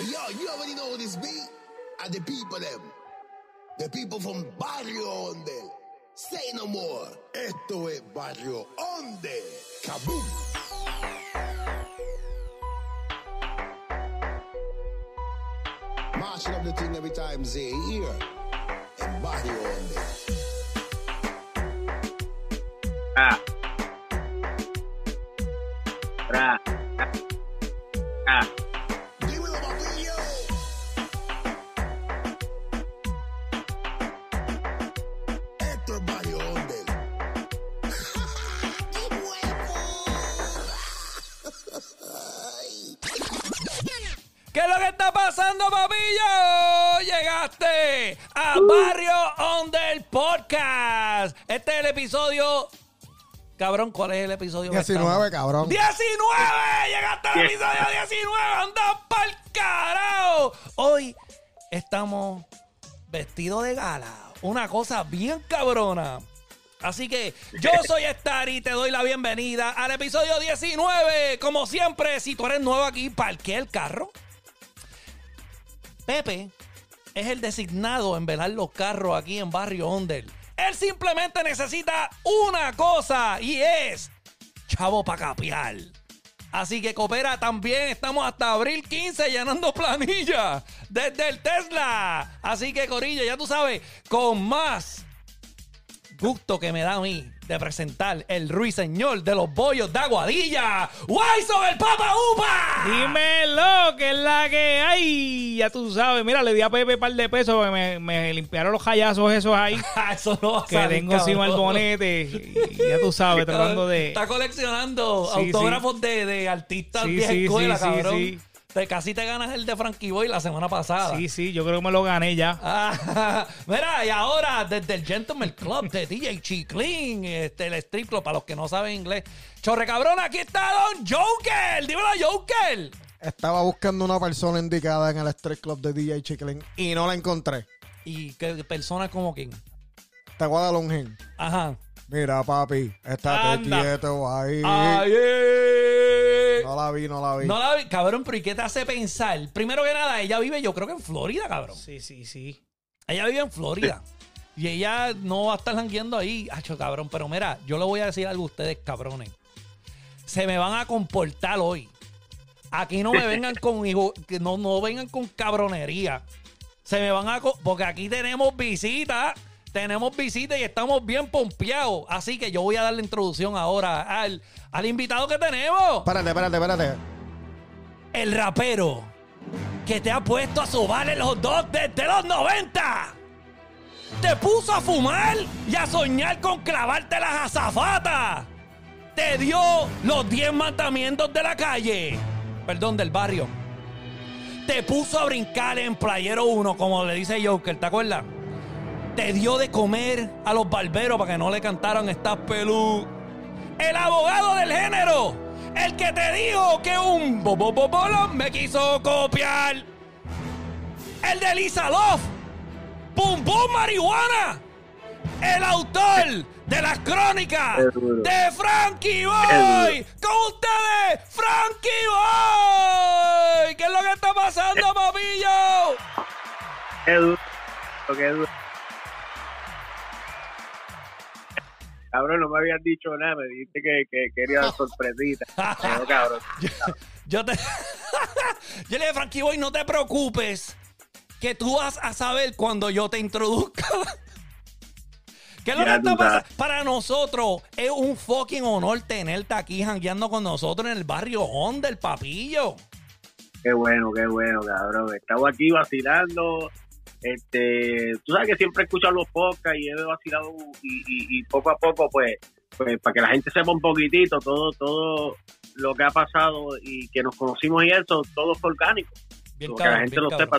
Yo, you already know this beat? And the people them. The people from Barrio Onde. Say no more. Esto es Barrio Onde. Kaboom. Marching up the thing every time they hear. En Barrio Onde. Ah. Episodio. Cabrón, ¿cuál es el episodio? que 19, estamos? cabrón. ¡19! ¡Llegaste al episodio 19! ¡Anda pa'l carajo! Hoy estamos vestidos de gala. Una cosa bien cabrona. Así que yo soy Star y te doy la bienvenida al episodio 19. Como siempre, si tú eres nuevo aquí, parqué el carro. Pepe es el designado en velar los carros aquí en Barrio Ondel. Él simplemente necesita una cosa y es chavo para capiar. Así que coopera también. Estamos hasta abril 15 llenando planilla desde el Tesla. Así que Corillo, ya tú sabes, con más gusto que me da a mí de presentar el ruiseñor de los bollos de Aguadilla, Waiso el Papa Upa. Dímelo, que es la que hay. Ya tú sabes. Mira, le di a Pepe un par de pesos porque me, me limpiaron los hallazos esos ahí Ah, Eso no va a que salir, tengo encima el cabrón. bonete. Y ya tú sabes, tratando de. Está coleccionando Sí, autógrafos De, de artistas Sí, sí, escuela, sí, sí, cabrón. Te- casi te ganas el de Frankie Boy la semana pasada. Sí, sí, yo creo que me lo gané ya. Ah, mira, y ahora desde el Gentleman Club de DJ Chiclin, este, el strip club, para los que no saben inglés. Chorre cabrón, aquí está Don Joker. Dímelo, Joker. Estaba buscando una persona indicada en el Street Club de DJ Chiclin y no la encontré. ¿Y qué persona como quién? Te voy a dar un hint. Ajá. Mira, papi, estate Anda. quieto ahí. Eh. No la vi, no la vi. No la vi, cabrón, pero ¿y qué te hace pensar? Primero que nada, ella vive, yo creo que en Florida, cabrón. Sí, sí, sí. Ella vive en Florida. Y ella no va a estar jangueando ahí. Hacho, cabrón. Pero mira, yo le voy a decir algo a ustedes, cabrones. Se me van a comportar hoy. Aquí no me vengan con hijo- que no, no vengan con cabronería. Se me van a porque aquí tenemos visitas. Tenemos visitas y estamos bien pompeados. Así que yo voy a dar la introducción ahora al, al invitado que tenemos. Espérate, espérate, espérate. El rapero que te ha puesto a sobar el hot dog desde los 90. Te puso a fumar y a soñar con clavarte las azafatas. Te dio los 10 mandamientos de la calle. Perdón, del barrio. Te puso a brincar en Playero 1, como le dice Joker, ¿te acuerdas? Te dio de comer a los barberos para que no le cantaran estas pelú. El abogado del género. El que te dijo que un bobobobolón me quiso copiar. El de Lisa Love. Pum Pum Marihuana. El autor de las crónicas de Frankie Boy. Con ustedes, Frankie Boy. ¿Qué es lo que está pasando, papillo? Qué duro. Qué duro. Cabrón, no me habían dicho nada. Me dijiste que, que quería sorpresita. No, cabrón. Yo te. yo le dije, Frankie Boy, no te preocupes. Que tú vas a saber cuando yo te introduzca. ¿Qué es lo que está pasando? Para nosotros es un fucking honor tenerte aquí jangueando con nosotros en el barrio Honda, el papillo. Qué bueno, qué bueno, cabrón. Estamos aquí vacilando. Este, tú sabes que siempre he escuchado los podcasts y he vacilado y, y- y poco a poco, pues, pues, para que la gente sepa un poquitito todo, todo lo que ha pasado y que nos conocimos y eso, todo fue orgánico. Bien que la gente bien lo cabrón. sepa.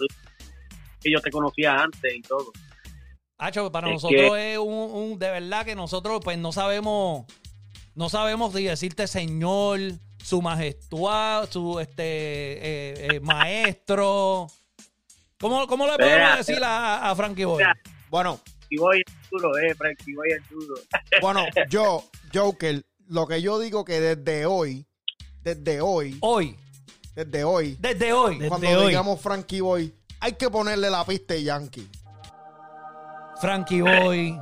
Que yo te conocía antes y todo. Hacho, para Es nosotros es un, un- de verdad que nosotros pues no sabemos no sabemos si decirte señor, su majestuad, su este eh, eh, maestro. ¿Cómo, cómo le podemos Mira, decir a, a Frankie Boy? mira. Bueno, Y voy el duro, eh, Frankie, voy el duro. bueno, yo, Joker, lo que yo digo que desde hoy, desde hoy, Hoy, desde hoy, Desde hoy. Desde cuando hoy. digamos Frankie Boy, hay que ponerle la pista de Yankee. Frankie Boy,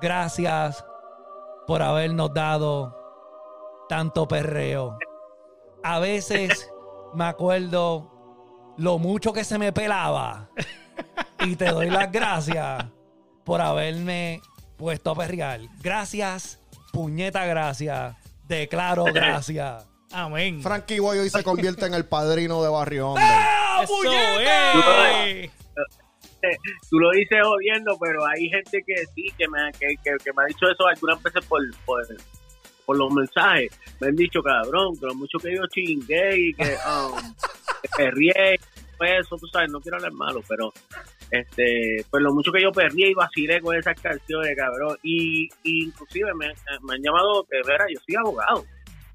gracias por habernos dado tanto perreo. A veces me acuerdo lo mucho que se me pelaba y te doy las gracias por haberme puesto a perrear. Gracias, puñeta gracias. Declaro gracias. Amén. Frankie Boy hoy se convierte en el padrino de Barrio Hondo. ¡Ah, puñeta! Tú lo dices jodiendo, pero hay gente que sí, que me, que, que, que me ha dicho eso algunas veces por, por, por los mensajes. Me han dicho, cabrón, que lo mucho que yo chingué y que, um, que perrié, eso, tú sabes, no quiero hablar malo, pero este pues lo mucho que yo perrié y vacilé con esas canciones, cabrón. Y, y inclusive me, me han llamado que, vera, yo soy abogado.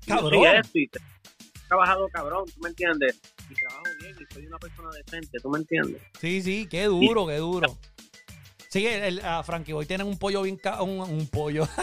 Yo soy Cabrón. esto y te- he trabajado cabrón, ¿tú me entiendes? Y trabajo bien y soy una persona decente, ¿tú me entiendes? Sí, sí, qué duro, qué duro. Sí, el, el- a Frankie Boy tienen un pollo bien un, un pollo.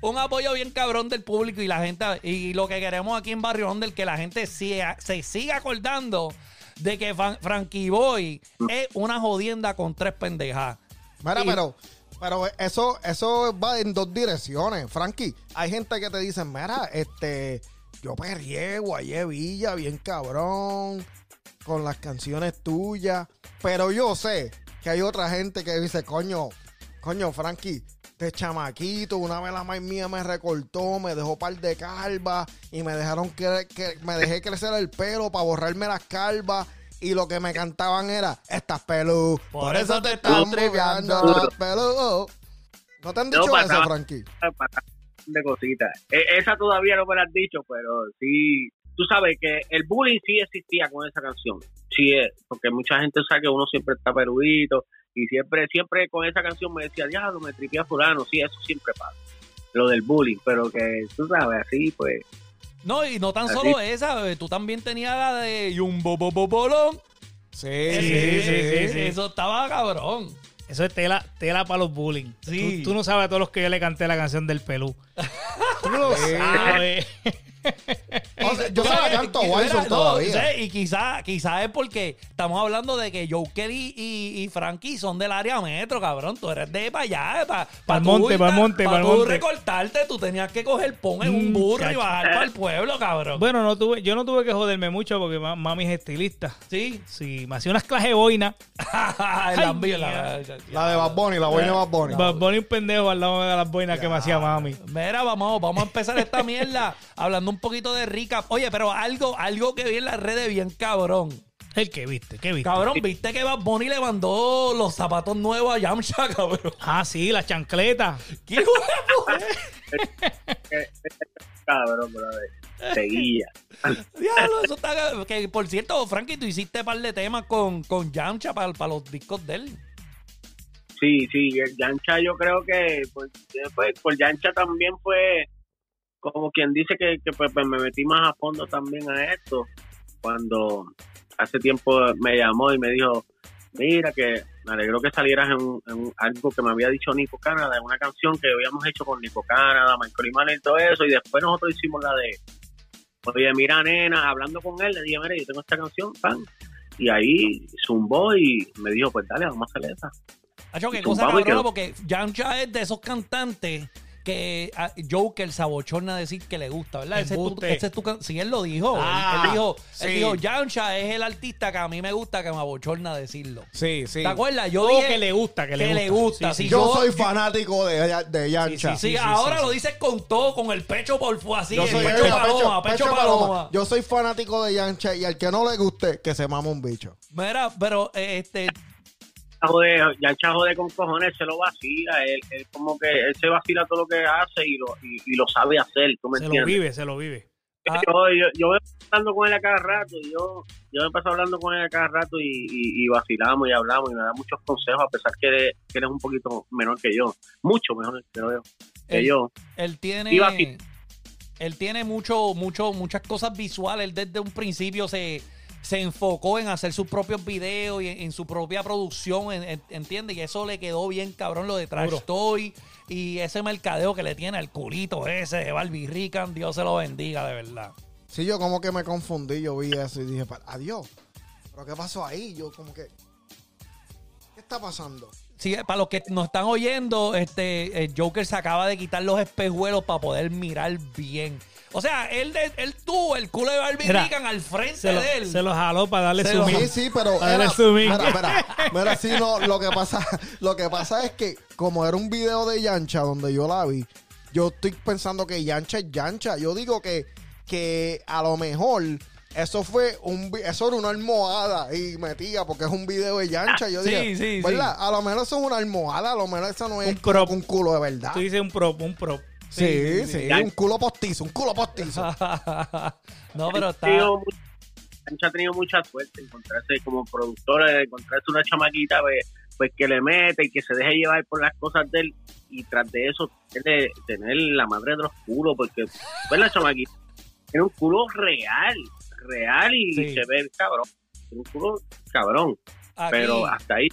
Un apoyo bien cabrón del público y la gente y lo que queremos aquí en Barrio Honda es que la gente siga- se siga acordando de que Fan- Frankie Boy es una jodienda con tres pendejas. Mira, Y- pero, pero eso, eso va en dos direcciones, Frankie. Hay gente que te dice, mira, este, yo perrié, guayé Villa, bien cabrón, con las canciones tuyas. Pero yo sé que hay otra gente que dice, coño, coño, Frankie, de chamaquito, una vez la maíz mía me recortó, me dejó par de calvas y me dejaron que, que me dejé crecer el pelo para borrarme las calvas. Y lo que me cantaban era, estás pelú, por, eso te están triviando las pelú. ¿No te han No, dicho para eso. Frankie? de cositas. E- esa todavía no me la has dicho, pero sí, tú sabes que el bullying sí existía con esa canción. Sí es, porque mucha gente sabe que uno siempre está perudito y siempre, siempre con esa canción me decía, diablo, me tripía fulano. Sí, eso siempre pasa. Lo del bullying, pero que tú sabes, así pues. No, y no tan Así. solo esa, tú también tenías la de Yumbo Bobo Bolón. Sí, sí, sí, sí. Eso estaba cabrón. Eso es tela, tela para los bullying. Sí. Tú, tú no sabes a todos los que yo le canté la canción del pelú. tú no lo sabes. O sea, yo sabes, canto Wilson mira, no, todavía. sí, y quizá, quizá es porque estamos hablando de que Joker y, y, y Frankie son del área metro, cabrón. Tú eres de para allá, para Pa'l monte, pa'l monte, Para pa'l tú monte. recortarte, tú tenías que coger pon en un Mm, burro y bajar para el pueblo, cabrón. Bueno, no tuve, yo no tuve que joderme mucho porque ma- mami es estilista. sí. Sí, me hacía unas clases de boina. la- La de Bad Bunny, la buena de Bad Bunny. Bad Bunny un pendejo al lado de las boinas que me hacía mami. Mira, vamos, vamos a empezar esta mierda hablando un poquito de rica. Oye, pero algo, algo que vi en las redes bien cabrón. El que viste, ¿qué viste? Cabrón, ¿viste que Bad Bunny le mandó los zapatos nuevos a Yamcha, cabrón? Ah, sí, la chancleta. ¿Qué? Cabrón, brother. Seguía. Diablo, eso está. Que por cierto, Frankie, tú hiciste un par de temas con, con Yamcha para, para los discos de él. Sí, sí, el Yancha yo creo que pues, después por Yancha también fue como quien dice que, que, pues, pues, me metí más a fondo también a esto cuando hace tiempo me llamó y me dijo mira que me alegró que salieras en, un- en algo que me había dicho Nico Canada, en una canción que habíamos hecho con Nico Canada, Michael Iman y todo eso y después nosotros hicimos la de oye mira nena, hablando con él le dije mira yo tengo esta canción pan y ahí zumbó y me dijo pues dale vamos a hacer esa Hacho, qué cosa cabrona, porque Yamcha es de esos cantantes que a Joker sabochorna decir que le gusta, ¿verdad? Ese es, tu, ese es tu can- Sí, él lo dijo. Él- Ah, él, dijo, sí. él dijo, Yamcha es el artista que a mí me gusta que me abochorna decirlo. Sí, sí. ¿Te acuerdas? Yo dije que le gusta, que le que gusta. le gusta. Sí, sí, sí. Yo soy fanático de, de Yancha. Sí, sí, ahora sí, lo sí. dices con todo, con el pecho por fu así, Yo el soy pecho, paloma, pecho, pecho paloma. Yo soy fanático de Yancha y al que no le guste, que se mama un bicho. Mira, pero este, jode, Yancha jode con cojones, se lo vacila, él, él como que él se vacila todo lo que hace y lo, y, y lo sabe hacer, ¿tú me Se lo vive, se lo vive. Ah. Yo, yo, yo me paso hablando con él a cada rato, y yo, yo me paso hablando con él a cada rato y, y, y vacilamos y hablamos y me da muchos consejos a pesar que eres, que eres un poquito menor que yo, mucho mejor que yo, que él, yo. él tiene, él tiene mucho, mucho, muchas cosas visuales. Él desde un principio se, se enfocó en hacer sus propios videos y en, en su propia producción, en- en- ¿entiendes? Y eso le quedó bien cabrón lo de Trash Duro. Toy y ese mercadeo que le tiene al culito ese de Barbie Rican. Dios se lo bendiga, de verdad. Sí, yo como que me confundí, yo vi eso y dije, "Pa- adiós. ¿Pero qué pasó ahí? Yo como que... ¿Qué está pasando? Sí, para los que nos están oyendo, este el Joker se acaba de quitar los espejuelos para poder mirar bien. O sea, él, de- él tuvo el culo de Barbie Mira, Regan al frente Se lo, de él. se lo jaló para darle Se su. Sí, sí, pero Para era, darle su mira, mira, mira, sí, no, lo que pasa, lo que pasa es que como era un video de Yancha donde yo la vi, yo estoy pensando que Yancha es Yancha. Yo digo que, que a lo mejor eso fue un eso era una almohada y metía porque es un video de Yancha. Yo Sí, dije, sí, ¿verdad? A lo mejor eso es una almohada, a lo mejor eso no es Un prop. un culo de verdad. Tú dices un prop, un prop. Sí, sí, un culo postizo, un culo postizo. no, pero Ha está. ha tenido mucha suerte encontrarse como productora, encontrarse una chamaquita pues, pues que le mete y que se deje llevar por las cosas de él. Y tras de eso tener, tener la madre de los culos porque pues la chamaquita. Tiene un culo real, real y Sí. se ve cabrón, tiene un culo cabrón, Aquí, pero hasta ahí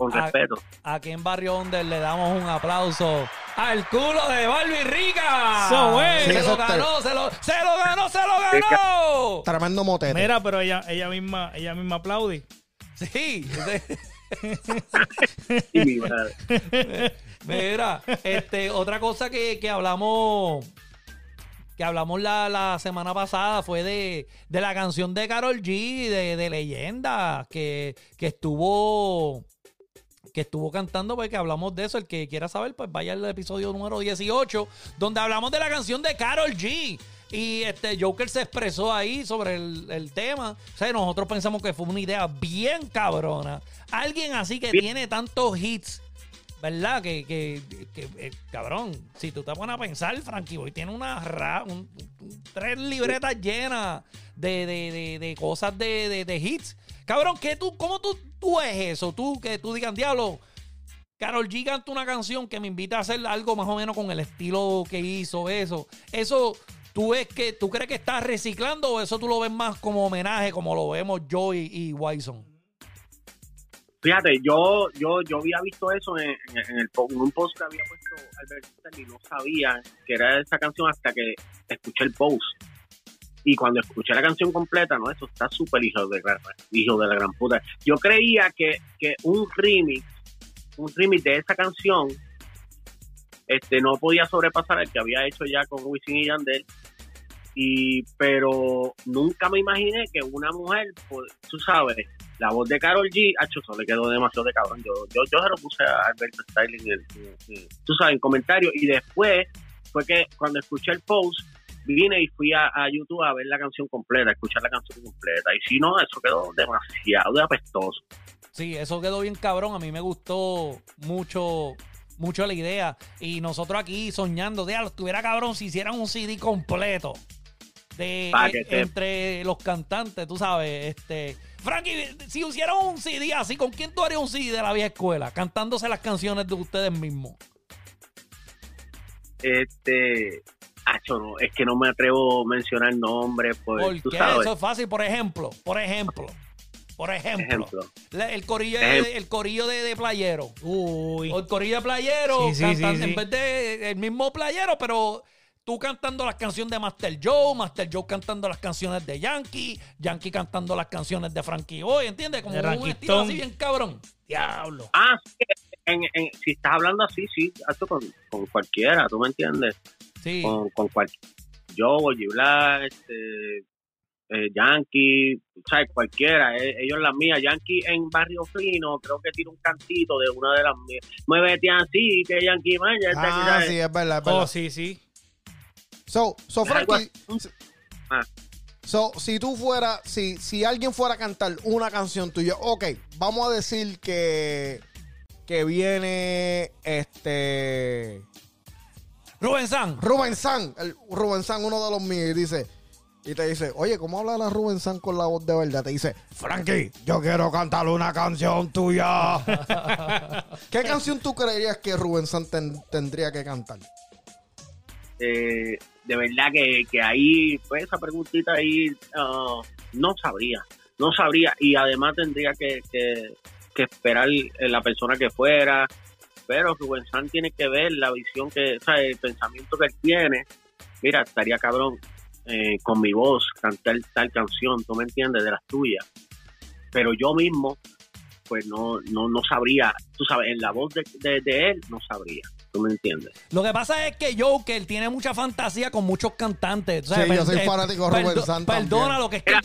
con respeto. aquí en Barrio Under le damos un aplauso al culo de Barbie Rica. So, güey. se Sí, lo ganó, se lo, se lo ganó, se lo ganó. Tremendo motete. Mira, pero ella, ella misma, ella misma aplaude. Sí. Madre. Mira, este, otra cosa que, que hablamos que hablamos la, la semana pasada fue de, de la canción de Carol G, de, de leyenda, que, que estuvo que estuvo cantando, porque hablamos de eso. El que quiera saber, pues vaya al episodio número 18, donde hablamos de la canción de Carol G. Y este Joker se expresó ahí sobre el, el tema. O sea, nosotros pensamos que fue una idea bien cabrona. Alguien así que Bien. tiene tantos hits, ¿verdad? Que, que, que, eh, cabrón, si tú te pones a pensar, Frankie Boy tiene una ra- un- un- tres libretas llenas de, de, de, de cosas de hits. Cabrón, ¿qué tú, ¿cómo tú, tú ves eso? Tú, que tú digas, diablo, Carol G canta una canción que me invita a hacer algo más o menos con el estilo que hizo, eso. Eso, ¿tú ves que, tú crees que estás reciclando o eso tú lo ves más como homenaje, como lo vemos yo y, y Wyson? Fíjate, yo, yo, yo había visto eso en, en- en en un post que había puesto Albert y no sabía que era esa canción hasta que escuché el post. Y cuando escuché la canción completa, no, eso está súper hijo de, hijo de la gran puta. Yo creía que, que un remix, un remix de esa canción, este, no podía sobrepasar el que había hecho ya con Wisin y Yandel. Y, pero nunca me imaginé que una mujer, pues, tú sabes, la voz de Carol G, acho, eso le quedó demasiado de cabrón. Yo, yo, yo se lo puse a Alberto Styling, en- en- tú sabes, en comentarios. Y después fue que cuando escuché el post, vine y fui a, a YouTube a ver la canción completa, a escuchar la canción completa. Y si no, eso quedó demasiado de apestoso. Sí, eso quedó bien cabrón. A mí me gustó mucho, mucho la idea. Y nosotros aquí soñando, diablo, estuviera cabrón si hicieran un CD completo. De, eh, te- entre los cantantes, tú sabes, este. Frankie, si hicieran un CD así, ¿con quién tú harías un CD de la vieja escuela? Cantándose las canciones de ustedes mismos. Este, acho, no, es que no me atrevo a mencionar nombres, pues tú sabes. eso es fácil, por ejemplo, por ejemplo, por ejemplo, Ejemplo. la- el corillo, Ejemplo. de, el corillo de, de playero. Uy. O el corillo de playero, Sí, sí, cantan- sí, sí. en vez de el mismo playero, pero tú cantando las canciones de Master Joe, Master Joe cantando las canciones de Yankee, Yankee cantando las canciones de Frankie Boy, ¿entiendes? Como De un estilo así bien cabrlo. Diablo. Ah, en- si estás hablando así, sí, hazlo con, con cualquiera, ¿tú me entiendes? Sí. Con, con cualquiera. Yo, Black, este, eh, Yankee, ¿sabes? Cualquiera, eh, ellos las mías. Yankee en Barrio Fino, creo que tiene un cantito de una de las mías. Muévete así, que Yankee man, ya está, Ah, sí, es verdad, es verdad. Oh, sí, sí. So, so Frankie. Ah. so, si tú fuera, si, si alguien fuera a cantar una canción tuya, ok, vamos a decir que, que viene este Rubén San. Rubén San, el Rubén San, uno de los míos, y dice, y te dice, oye, ¿cómo habla la Rubén San con la voz de verdad? Te dice, Frankie, yo quiero cantar una canción tuya. ¿Qué canción tú creerías que Rubén San ten- tendría que cantar? Eh, de verdad que, que ahí, pues esa preguntita ahí, ah, no sabría, no sabría. Y además tendría que, que, que esperar la persona que fuera. Pero Rubén San tiene que ver la visión que, o sea, el pensamiento que él tiene. Mira, estaría cabrón eh, con mi voz cantar tal canción, ¿tú me entiendes? De las tuyas. Pero yo mismo, pues no, no, no sabría, tú sabes, en la voz de, de- de él no sabría, ¿tú me entiendes? Lo que pasa es que Joker tiene mucha fantasía con muchos cantantes. O sea, Sí, yo soy eh, fanático de Rubén Sanz Perdona lo que es que Mira,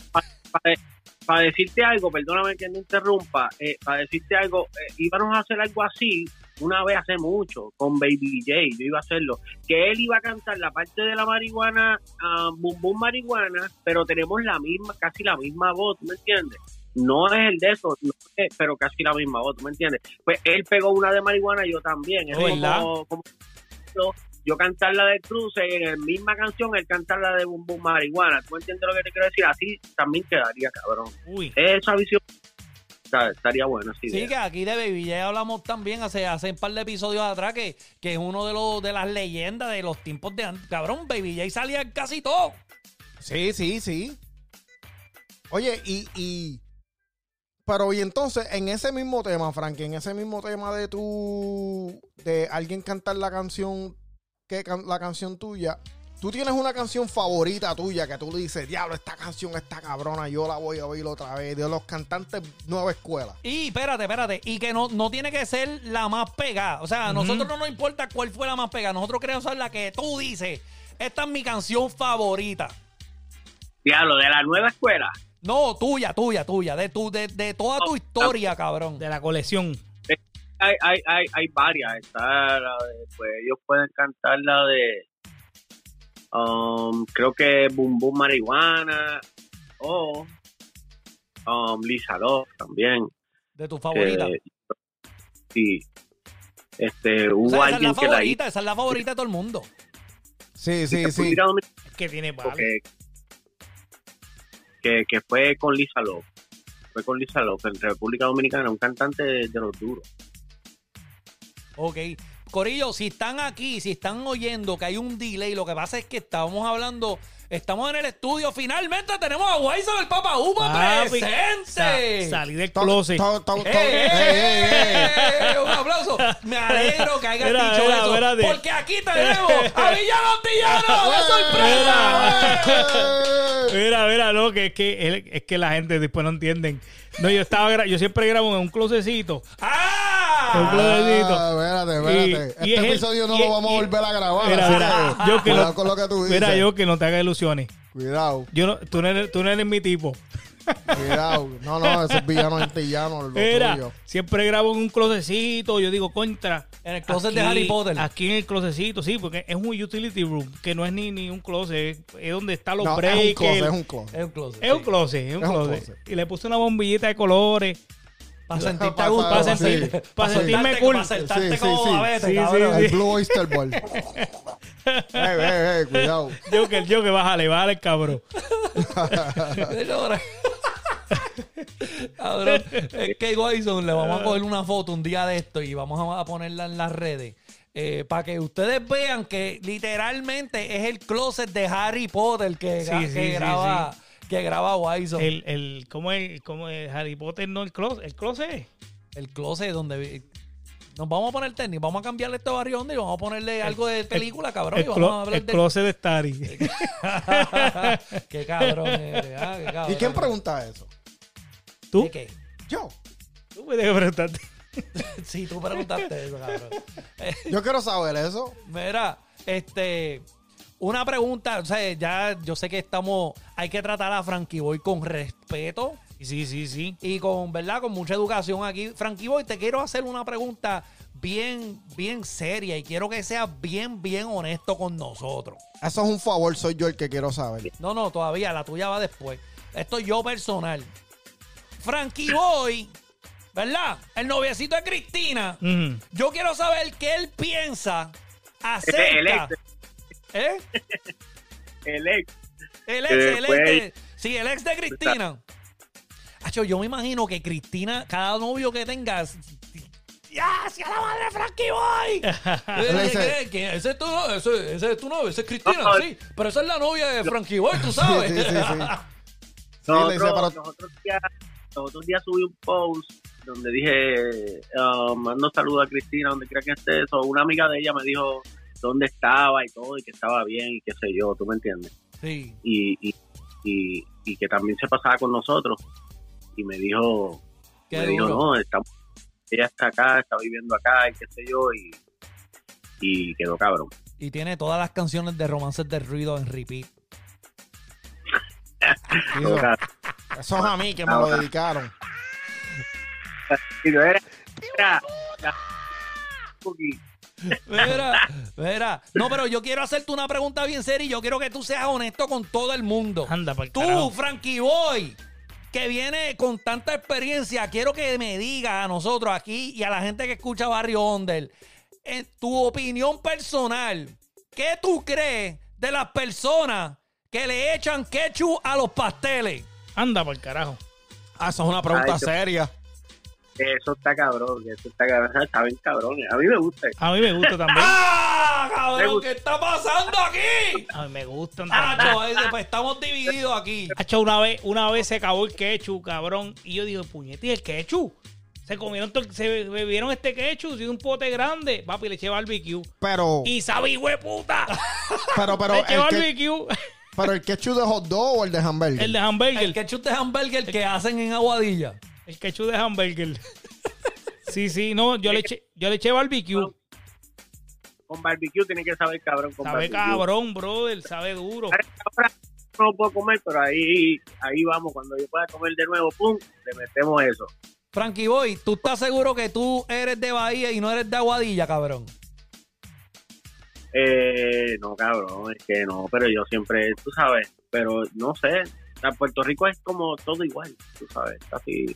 para decirte algo, perdóname que me interrumpa, eh, para decirte algo, eh, íbamos a hacer algo así una vez hace mucho con Baby J, yo iba a hacerlo, que él iba a cantar la parte de la marihuana, ah, Boom Boom Marihuana, pero tenemos la misma, casi la misma voz, ¿tú me entiendes? No es el de eso, no es- pero casi la misma voz, ¿tú me entiendes? Pues él pegó una de marihuana, yo también, es Oh, ¿verdad? como, como yo, yo cantar la de Cruce y en la misma canción él cantar la de Boom Boom Marihuana, ¿tú me entiendes lo que te quiero decir? Así también quedaría, cabrón. Uy. Esa visión está- estaría buena, sí. Sí, que aquí de Baby J hablamos también hace, hace un par de episodios atrás que, que es uno de los de las leyendas de los tiempos de antes. Cabrón, Baby J salía en casi todo. Sí, sí, sí. Oye, y, y. Pero y entonces, en ese mismo tema, Frankie, en ese mismo tema de tu. de alguien cantar la canción. que can- la canción tuya. Tú tienes una canción favorita tuya que tú le dices, diablo, esta canción está cabrona, yo la voy a oír otra vez. De los cantantes nueva escuela. Y espérate, espérate. Y que no, no tiene que ser la más pegada. O sea, a nosotros no nos importa cuál fue la más pegada. Nosotros queremos saber la que tú dices. Esta es mi canción favorita. Diablo, de la nueva escuela. No, tuya, tuya, tuya. De, tu, de, de toda tu historia, cabrón. De la colección. Hay, hay, hay, hay varias. Está la de, pues ellos pueden cantar la de, um, creo que Boom Boom Marihuana o um, Lisa Love también. De tu favorita. que- sí. Este, O hubo sea, esa es alguien la que la hizo. favorita, esa es la favorita de todo el mundo. Sí, sí, sí. República Dominicana, Es que tiene vale. porque- que, que fue con Lisa Love. Fue con Lisa Love en República Dominicana, un cantante de, de los duros. Ok. Corillo, si están aquí, si están oyendo que hay un delay, lo que pasa es que estábamos hablando, estamos en el estudio, finalmente tenemos a Waiso del Papa Upa Papi, presente. sa- salí del To- closet. to- to- to- ¡Eh, eh, ey, ey. eh, Un aplauso. Me alegro que hayas Mira, dicho mira, eso. espérate. Porque aquí tenemos a Villano Antillano de sorpresa. Mira, mira, no, que es que, es, que la gente después no entienden. No, yo estaba gra- yo siempre grabo en un closecito. Un ¡Ah! Ah, espérate, espérate. Y- y este el- episodio no y- lo vamos a volver a grabar. Mira, mira, yo que cuidado no- con lo que tú dices. Mira, yo que no te hagas ilusiones. Cuidado, Yo no, tú, no eres, tú no eres mi tipo. cuidado. No, no, ese es villano antillano, lo Mira, tuyo. siempre grabo en un closecito. Yo digo, contra. En el closet de Harry Potter. Aquí en el closecito, sí, porque es un utility room, que no es ni, ni un closet, es, donde están los No, es un closet, es un closet. Es un closet. Es un closet, es un Es un closet. closet. Y le puse una bombillita de colores. Para sentirte Para- a gusto. para Para sentir- para para sentirme cool. Para sentarte Sí, sí, como sí. babete, Sí, cabrón. sí, El Blue Oyster Ball. ey, ey, ey, cuidado. Joker, Joker, bájale, bájale, cabrón. Cabrón, es que Wison le vamos a coger una foto un día de esto y vamos a- a ponerla en las redes. eh, para que ustedes vean que literalmente es el closet de Harry Potter que, Sí, ga- sí, que sí, graba que graba Wison. El, El, el, ¿cómo es, cómo es Harry Potter? No, el closet. El closet. closet donde vi- nos vamos a poner tenis, vamos a cambiarle este barrio y vamos a ponerle algo de película, cabrón. El, y vamos a hablar el de. closet de Starry. qué cabrón eres, ah, qué cabrón. ¿Y quién pregunta eso? ¿Tú? ¿De qué? Yo. Tú me debes preguntarte. Sí, tú preguntaste eso, cabrón. Yo quiero saber eso. Mira, este, una pregunta, o sea, ya yo sé que estamos, hay que tratar a Frankie Boy con respeto Sí, sí, sí. y con, ¿verdad? Con mucha educación aquí. Frankie Boy, te quiero hacer una pregunta bien, bien seria y quiero que seas bien, bien honesto con nosotros. Eso es un favor, soy yo el que quiero saber. No, no, todavía, la tuya va después. Esto yo personal. Frankie Boy, ¿verdad? El noviecito de Cristina. Yo quiero saber qué él piensa es el acerca. ex, ¿Eh? el ex. El ex, Que el ex de, sí, el ex de Cristina. Acho, yo me imagino que Cristina, cada novio que tengas. ¡Ya! ¡Hacia la madre de Frankie Boy! Eh, dice- ¿qué- qué- ese, es tu, ese, ese es tu novio, ese es Cristina, No, sí. Pero esa es la novia de Frankie Boy, tú sabes. Sí, sí, sí, sí. Nosotros, dice, pero- los otros días, los otros días subí un post donde dije, ah, mando saludos a Cristina, donde quiera que esté. So, una amiga de ella me dijo dónde estaba y todo, y que estaba bien, y qué sé yo, ¿tú me entiendes? Sí. y, y, y, y que también se pasaba con nosotros. Y me dijo, Qué me dijo, no, estamos, ella está acá, está viviendo acá y qué sé yo, y, y quedó cabrón. Y tiene todas las canciones de romances de ruido en repeat. Cabrón. Eso es a mí que me lo dedicaron. Era, era, era- Mira, mira. No, pero yo quiero hacerte una pregunta bien seria y yo quiero que tú seas honesto con todo el mundo. Anda, por Tú, Frankie Boy, que viene con tanta experiencia, quiero que me digas a nosotros aquí y a la gente que escucha Barrio Onder, en tu opinión personal, ¿qué tú crees de las personas que le echan ketchup a los pasteles? Anda por carajo. Ah, eso es una pregunta Ay, yo- seria. Eso está cabrón, eso está cabrón, está bien cabrón. A mí me gusta. A mí me gusta también. ¡Ah, cabrón! gusta. ¿Qué está pasando aquí? A mí me gustan. Nacho, ese, pues, estamos divididos aquí. Hacho, una vez, una vez se acabó el ketchup, cabrón. Y yo digo, puñete, ¿y el ketchup? Se comieron, todo- se bebieron este ketchup de un pote grande. Papi, le eché barbecue. Pero, Y sabe, hijo de puta. pero, pero, le eché que, barbecue. pero el ketchup de hot dog o el de hamburger. el de hamburger. El ketchup de hamburger que hacen en Aguadilla. El ketchup de hamburger. sí, sí, no, yo le eché, yo le eché barbecue. Con barbecue tiene que saber cabrón. Con Sabe barbecue. cabrón, brother, sabe duro. Ahora no lo puedo comer, pero ahí, ahí vamos. Cuando yo pueda comer de nuevo, pum, le metemos eso. Frankie Boy, ¿tú estás seguro que tú eres de Bahía y no eres de Aguadilla, cabrón? Eh, no, cabrón, es que no, pero yo siempre, tú sabes, pero no sé. En Puerto Rico es como todo igual, tú sabes, casi.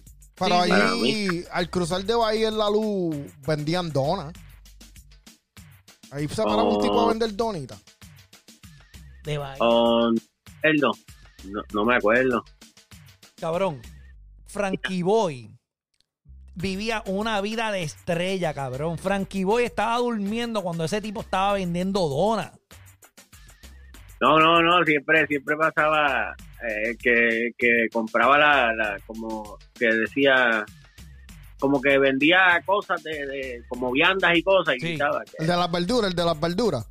Pero Sí, para ahí, al cruzar de Bahía en la luz, vendían donas. Ahí se paraba un Oh. tipo a vender donitas. De Bahía. Oh, no, no, no me acuerdo. Cabrón, Frankie Boy vivía una vida de estrella, cabrón. Frankie Boy estaba durmiendo cuando ese tipo estaba vendiendo donas. No, no, no, siempre, siempre pasaba eh, que, que compraba la, la, como que decía, como que vendía cosas de, de como viandas y cosas y Sí. gritaba que- El de las verduras, el de las verduras.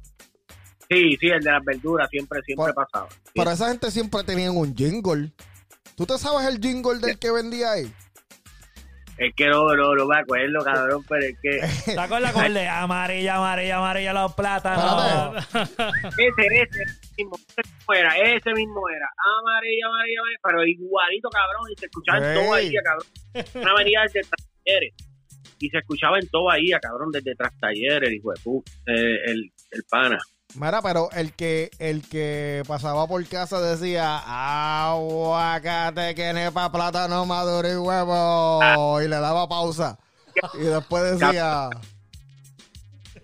sí, sí, el de las verduras siempre, siempre Por- pasaba. Sí. Pero esa gente siempre tenían un jingle. ¿Tú te sabes el jingle del que vendía ahí? Es que no, no, no me acuerdo, cabrón, pero es que ¿Te acuerdas con el de amarilla, amarilla, amarilla los plátanos? Ese, ese mismo, ese mismo era, ese mismo era, amarilla, amarilla, amarilla, pero igualito, cabrón, y se escuchaba en todo ahí, cabrón. Una avenida desde talleres, y se escuchaba en todo ahí, cabrón, desde tras talleres, hijo de pu, eh, el, el pana. Mira, pero el que el que pasaba por casa decía aguacate que nepa plátano maduro y huevo y le daba pausa y después decía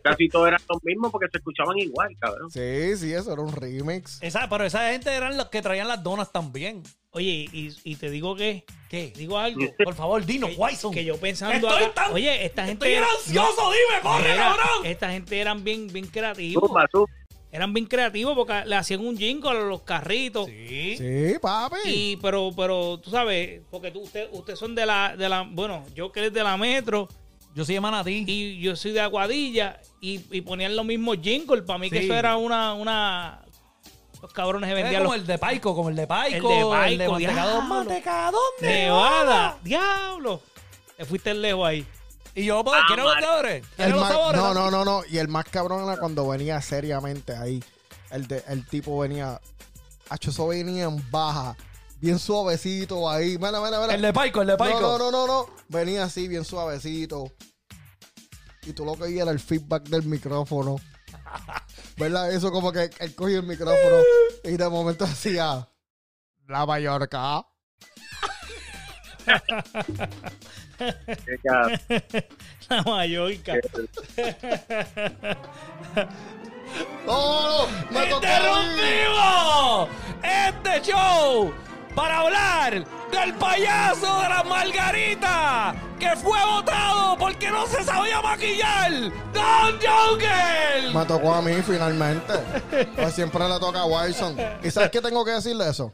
Casi todos eran los mismos porque se escuchaban igual, cabrón. sí, sí, eso era un remix. Esa, pero esa gente eran los que traían las donas también. Oye, y, y te digo que, ¿Qué? digo algo. Por favor, dinos, que, Wyson. que yo pensando Estoy acá- tan- oye, esta gente Estoy ansioso, dime, corre, cabrón. esta gente eran bien bien creativos. Zumba, zumba. Eran bien creativos porque le hacían un jingle a los carritos. Sí. Sí, papi. Y pero pero tú sabes, porque tú usted ustedes son de la de la bueno, yo que es de la Metro Yo soy de Manatí. y yo soy de Aguadilla y, y ponían los mismos jingles, para mí que eso era una una los cabrones se vendían como los el de Paico, como el de Paico. El de Paico, mantecadón, diablo. mantecadón, Nevada, diablo. Te fuiste lejos ahí. Y yo, pues, Ah, ¿quieres los sabores? El ¿Quieres los sabores? no, no, no, no. Y el más cabrón era cuando venía seriamente ahí. El, de, el tipo venía. Hacho, eso venía en baja. Bien suavecito ahí. Mira, mira, mira. El de Paico, el de Paico. No, no, no, no, no. Venía así, bien suavecito. Y tú lo que oías era el feedback del micrófono. ¿Verdad? Eso como que él cogía el micrófono y de momento hacía la Mallorca. La Mallorca. ¡No, no! ¡Me! ¡Interrumpimos! Este show para hablar del payaso de la margarita que fue votado porque no se sabía maquillar. ¡Don Jungle! Me tocó a mí finalmente. Pues siempre le toca a Wilson. ¿Y sabes qué tengo que decirle eso?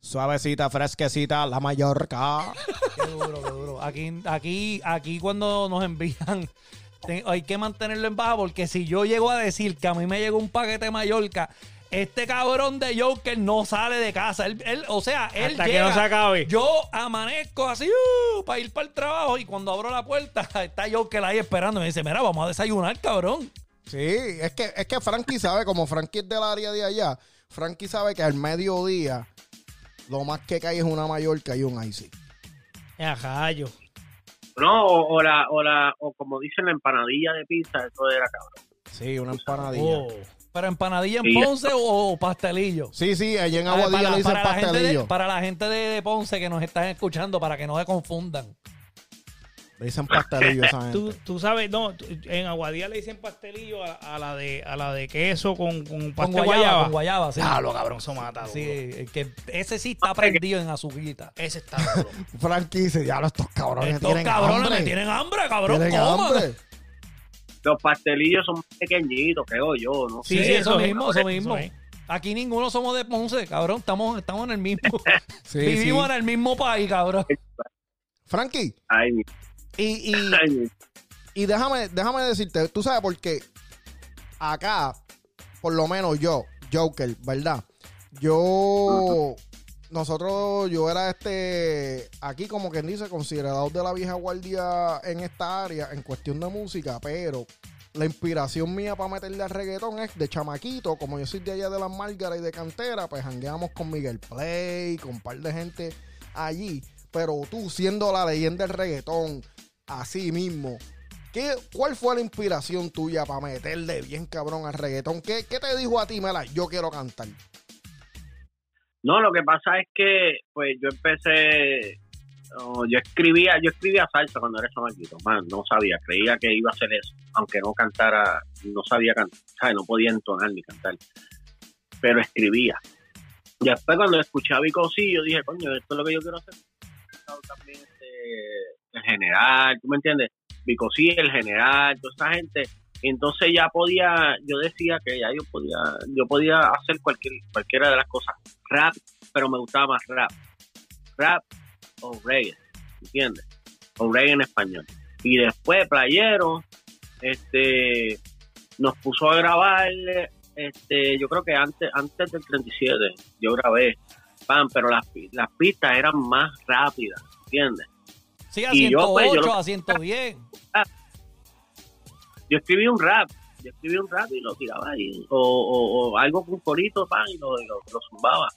Suavecita, fresquecita, la Mallorca. Qué duro, qué duro. Aquí, aquí, aquí cuando nos envían, hay que mantenerlo en baja porque si yo llego a decir que a mí me llegó un paquete de Mallorca, Este cabrón de Joker no sale de casa. Él, él- o sea, él Hasta que no se acabe. Yo amanezco así uh, para ir para el trabajo y cuando abro la puerta está Joker ahí esperando. Me dice, mira, vamos a desayunar, cabrón. Sí, es que, es que Frankie sabe, como Frankie es del área de allá, Frankie sabe que al mediodía lo más que cae es una Mallorca y un Icy. Ajá, yo. No, o, o la, o la, o como dicen la empanadilla de pizza, eso era cabrón. Sí, una empanadilla. Oh. Pero empanadilla en Sí. Ponce o, o pastelillo. Sí, sí, allá en Aguadilla para, le dicen para la gente de, pastelillo. para la gente de, de Ponce que nos están escuchando, para que no se confundan. Le dicen pastelillo a esa gente. Tú, tú sabes, no, en Aguadilla le dicen pastelillo a, a la de a la de queso con, con Con pastel guayaba, guayaba. con guayaba, sí. Diablo, cabrón, eso mata. Sí, el que ese sí está prendido en azuquita. Ese está duro. Frankie dice, ya estos cabrones Estos tienen cabrones hambre. me tienen hambre, cabrón. Tienen hambre. Los pastelillos son pequeñitos, creo yo, ¿no? Sí, Sí, eso, eso es, mismo, eso mismo. Aquí ninguno somos de Ponce, cabrón. Estamos, estamos en el mismo. Sí, Vivimos sí. en el mismo país, cabrón. Frankie, Ay, mi- y, y, ay, mi- y déjame, déjame decirte, tú sabes por qué acá, por lo menos yo, Joker, ¿verdad? Yo, nosotros, yo era este, aquí como quien dice, considerado de la vieja guardia en esta área, en cuestión de música, pero la inspiración mía para meterle al reggaetón es de chamaquito, como yo soy de allá de las Márgaras y de cantera, pues jangueamos con Miguel Play, con un par de gente allí, pero tú siendo la leyenda del reggaetón, así mismo, ¿Qué, ¿Cuál fue la inspiración tuya para meterle bien cabrón al reggaetón? ¿Qué, qué te dijo a ti, Mela? Yo quiero cantar. No, lo que pasa es que, pues, yo empecé, yo escribía, yo escribía salsa cuando era chamaquito, man, no sabía, creía que iba a hacer eso, aunque no cantara, no sabía cantar, ¿sabes? no podía entonar ni cantar, pero escribía. Y después cuando escuché a Vico sí, yo dije, coño, esto es lo que yo quiero hacer. También este, el general, ¿tú me entiendes? Vico sí, el general, toda esa gente. Entonces ya podía, yo decía que ya yo podía, yo podía hacer cualquier, cualquiera de las cosas. Rap, pero me gustaba más rap. Rap o reggae, ¿entiendes? O reggae en español. Y después Playero, este, nos puso a grabar, este, yo creo que antes, antes del 37, yo grabé, pam, pero las, las pistas eran más rápidas, ¿entiendes? Sí, a Y yo, 108, pues, yo a 110. Yo escribí un rap, yo escribí un rap y lo tiraba ahí, o, o, o algo con corito, pan, y lo, lo, lo zumbaba.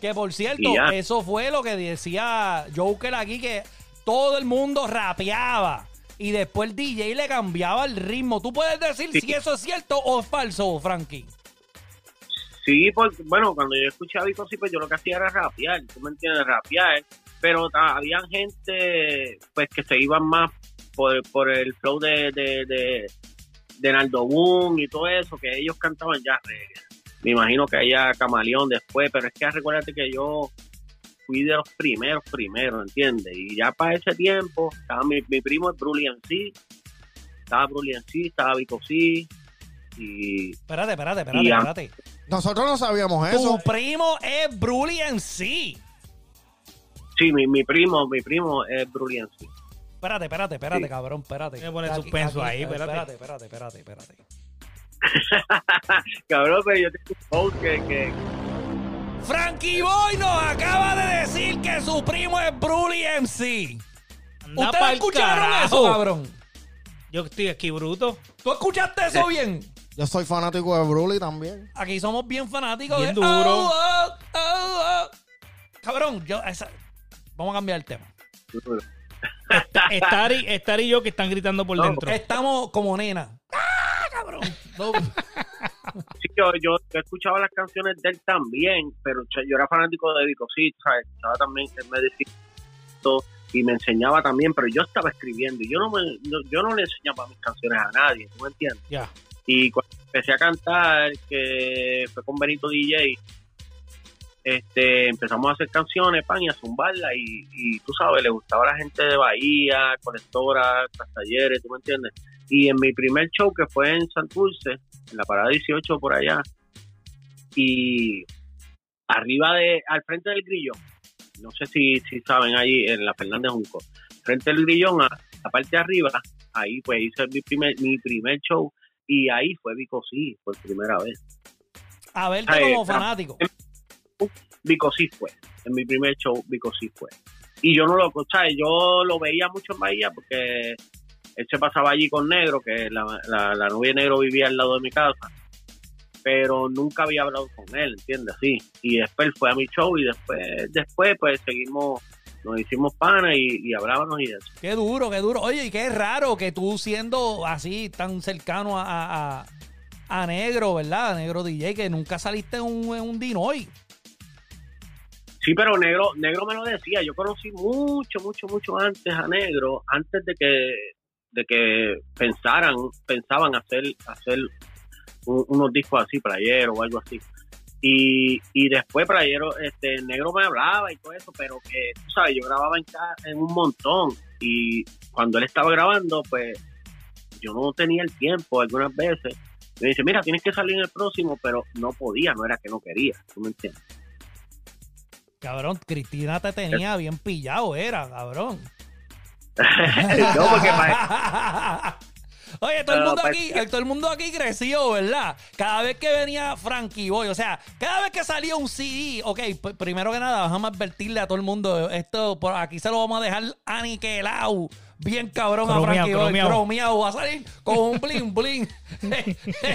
Que por cierto, Y eso fue lo que decía Joker aquí, que todo el mundo rapeaba. Y después el DJ le cambiaba el ritmo. ¿Tú puedes decir Sí. si eso es cierto o es falso, Frankie? Sí, porque, bueno, cuando yo escuchaba Vico sí, pues yo lo que hacía era rapear, tú me entiendes, rapear, pero había gente, pues, que se iban más por, por el flow de, de, de, de Naldo Boom y todo eso, que ellos cantaban ya reggae. Me imagino que haya Camaleón después, pero es que recuérdate que yo fui de los primeros, primeros, ¿entiendes? Y ya para ese tiempo, estaba mi, mi primo es Bruli en sí, estaba Bruli en sí, estaba Vico sí, y Espérate, espérate, espérate, Y espérate. Nosotros no sabíamos Tu eso. primo es Bruli en sí. Sí, mi, mi primo, mi primo es Bruliense. Espérate, espérate, espérate, Sí. cabrón, espérate. Voy a poner Aquí- suspenso ahí, espérate, espérate. espérate, espérate, espérate. Cabrón, pero yo tengo un post que, que Frankie Boy nos acaba de decir que su primo es Bruli MC. Anda ¿Ustedes escucharon carajo. eso, cabrón? Yo estoy aquí bruto. ¿Tú escuchaste eso bien? Yo soy fanático de Broly también. Aquí somos bien fanáticos Bien de... duro. Oh, oh, oh, oh. Cabrón, yo... esa- Vamos a cambiar el tema. Estar y, estar y yo que están gritando por No. dentro. Estamos como nena. ¡Ah, cabrón! No, sí, yo, yo, yo escuchaba las canciones de él también, pero yo era fanático de Vico, sí, ¿sabes? Escuchaba también, él me decía todo y me enseñaba también, pero yo estaba escribiendo y yo no, me, no- yo no le enseñaba mis canciones a nadie, ¿tú me entiendes? Ya. Y cuando empecé a cantar, que fue con Benito DJ, este, empezamos a hacer canciones, pan, y a zumbarla, y, y tú sabes, le gustaba a la gente de Bahía, Colectora, Talleres, ¿tú me entiendes? Y en mi primer show, que fue en Santurce, en la parada 18 por allá, y arriba de, al frente del grillón, no sé si, si saben allí, en la Fernández Junco, frente del grillón, a la parte de arriba, ahí pues hice mi primer, mi primer show, y ahí fue Vico sí, por primera vez. A verte como tra- Vico sí fue. En mi primer show, Vico sí fue. Y yo no lo, ¿sabes? Yo lo veía mucho en Bahía porque él se pasaba allí con Negro, que la, novia de Negro vivía al lado de mi casa. Pero nunca había hablado con él, ¿entiendes? Así. Y después fue a mi show y después, después pues seguimos, nos hicimos pana y, hablábamos y eso. Qué duro, qué duro. Oye, y qué raro que tú siendo así tan cercano a Negro, ¿verdad? A Negro DJ, que nunca saliste en un, en un Dinoy. Sí, pero Negro, Negro me lo decía. Yo conocí mucho, mucho, mucho antes a Negro, antes de que, de que pensaran, pensaban hacer, hacer un- unos discos así, playero o algo así. Y, y después playero, este, Negro me hablaba y todo eso, pero que, tú sabes, yo grababa en, en un montón. Y cuando él estaba grabando, pues yo no tenía el tiempo algunas veces. Me dice, mira, tienes que salir en el próximo, pero no podía, no era que no quería, ¿tú me entiendes? Cabrón, Cristina te tenía bien pillado, era, cabrón. no, porque pa- Oye, todo el mundo aquí, que- todo el mundo aquí creció, ¿verdad? Cada vez que venía Frankie Boy, o sea, cada vez que salía un CD, ok, primero que nada, vamos a advertirle a todo el mundo, esto por aquí se lo vamos a dejar aniquilado. Bien cabrón a Frankie Boy, cromeado, va a salir con un bling bling.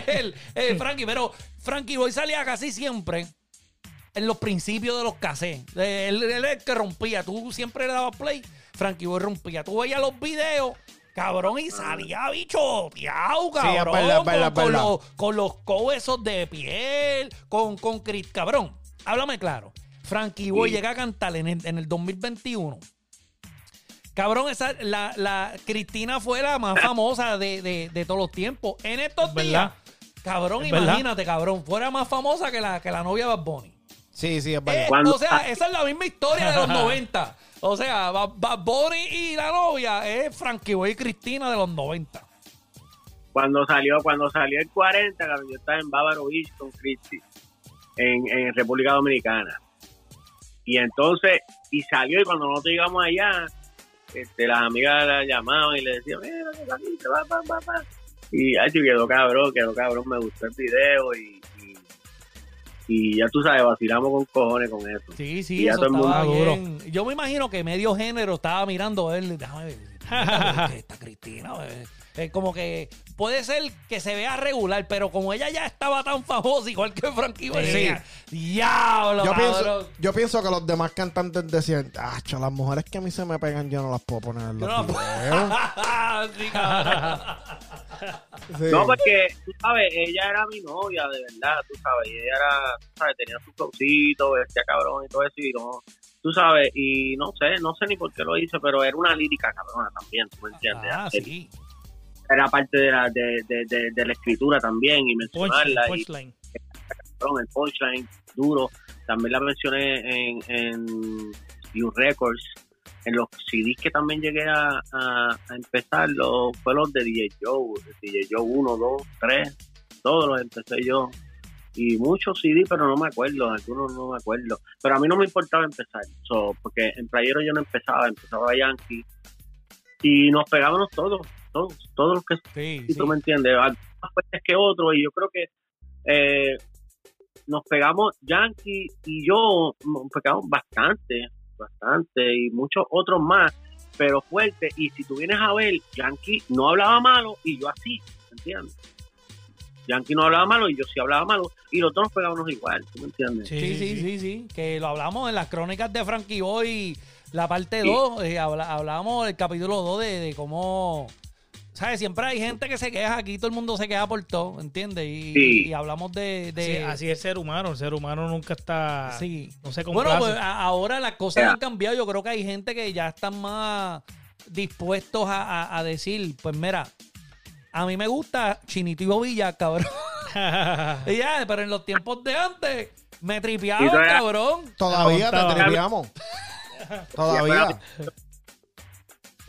el, el Frankie, pero Frankie Boy salía casi siempre en los principios de los cassettes. Él, él el que rompía. Tú siempre le dabas play, Frankie Boy rompía. Tú veías los videos, cabrón, y salía bichoteado, es cabrón. con, con los, con los cobesos de piel, con, con Cris- Cabrón, háblame claro. Frankie Boy Sí. llega a cantar en el, en el 2021. Cabrón, esa, la, la Cristina fue la más famosa de, de- de todos los tiempos. En estos Es días, verdad. cabrón, Es verdad. imagínate, cabrón, fuera más famosa que la, que la novia de Bad Bunny. Sí, sí, es Eh, o sea, esa es la misma historia de los 90. O sea, Bad Bunny y la novia es Frankie Boy y Cristina de los 90. cuando salió cuando salió el 40 cuando yo estaba en Bávaro Beach con Christy en, en República Dominicana y entonces y salió y cuando nosotros llegamos allá este, las amigas la llamaban y le decían mira que saliste, va, va, va, va". y ay, sí, quedó cabrón quedó cabrón me gustó el video y, y, y ya tú sabes vacilamos con cojones con eso Sí, Y sí, ya eso todo el mundo estaba duro. bien. Yo me imagino que medio género estaba mirando a él. Déjame ver. esta- Cristina. eh, eh, como que puede ser que se vea regular, pero como ella ya estaba tan famosa, igual que Frankie Boy, Sí. diablo, Yo cabrón". pienso, yo pienso que los demás cantantes decían, ah, las mujeres que a mí se me pegan yo no las puedo poner en los no- videos". Sí, cabrón. Sí. No, porque, tú sabes, ella era mi novia, de verdad, tú sabes, y ella era, tú sabes, tenía sus flowcitos, vestía cabrón y todo eso, y no, tú sabes, y no sé, no sé ni por qué lo hice, pero era una lírica cabrona también, ¿tú me entiendes? Ah, sí. Era parte de la, de, de, de, de la escritura también, y Punchline, mencionarla, y punchline. cabrón, el punchline, duro, también la mencioné en, en You Records, en los CDs que también llegué a, a, a empezar, los, fue los de DJ Joe, DJ Joe 1, 2, 3, todos los empecé yo. Y muchos CD, pero no me acuerdo, algunos no me acuerdo. Pero a mí no me importaba empezar, so, porque en Playero yo no empezaba, empezaba Yankee. Y nos pegábamos todos, todos, todos los que Sí, si sí. tú me entiendes, algunos más fuertes que otros, y yo creo que eh, nos pegamos, Yankee y yo, nos pegamos bastante, bastante, y muchos otros más, pero fuerte, y si tú vienes a ver, Yankee no hablaba malo, y yo así, ¿entiendes? Yankee no hablaba malo, y yo sí hablaba malo, y los dos nos pegábamos igual, ¿tú me entiendes? Sí, sí, sí, sí, Que lo hablamos en las crónicas de Frankie Boy, la parte Sí. 2. eh, habla- hablábamos del capítulo 2 de, de cómo. ¿Sabes? Siempre hay gente que se queja. Aquí todo el mundo se queja por todo, ¿entiendes? Y, Sí. y hablamos de. de- Sí, así es el ser humano. El ser humano nunca está. Sí. No se Bueno, complace. pues a- ahora las cosas han cambiado. Yo creo que hay gente que ya están más dispuestos a, a- a decir, pues mira, a mí me gusta Chinito y Bobilla, cabrón. Y ya, pero en los tiempos de antes me tripeaban, cabrón. Todavía te triviamos. Todavía.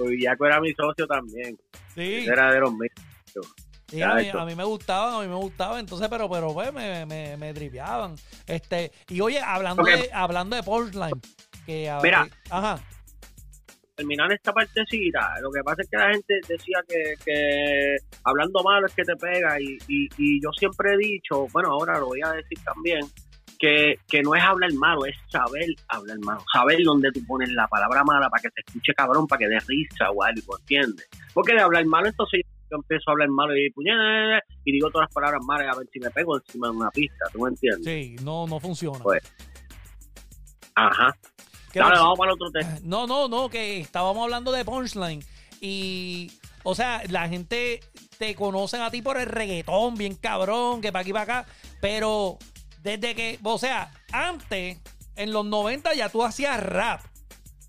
Villaco era mi socio también, Sí. era de los míos. Sí, a, mí, a mí me gustaban, a mí me gustaban, entonces, pero, pero pues me, me, me tripeaban. Este, y oye, hablando de, hablando de Portland, que a- Mira. ajá. terminar esta partecita, lo que pasa es que la gente decía que, que hablando malo es que te pega y, y, y yo siempre he dicho, bueno, ahora lo voy a decir también, que, que no es hablar malo, es saber hablar malo, saber dónde tú pones la palabra mala para que se escuche cabrón, para que dé risa o algo, ¿entiendes? Porque de hablar malo, entonces yo empiezo a hablar malo y, y digo todas las palabras malas a ver si me pego encima de una pista, ¿tú me entiendes? Sí, no, no funciona. Pues, Ajá. Dale, que- vamos para otro tema. No, no, no, que estábamos hablando de punchline. Y, o sea, la gente te conocen a ti por el reggaetón, bien cabrón, que para aquí para acá. Pero desde que, o sea, antes, en los 90 ya tú hacías rap.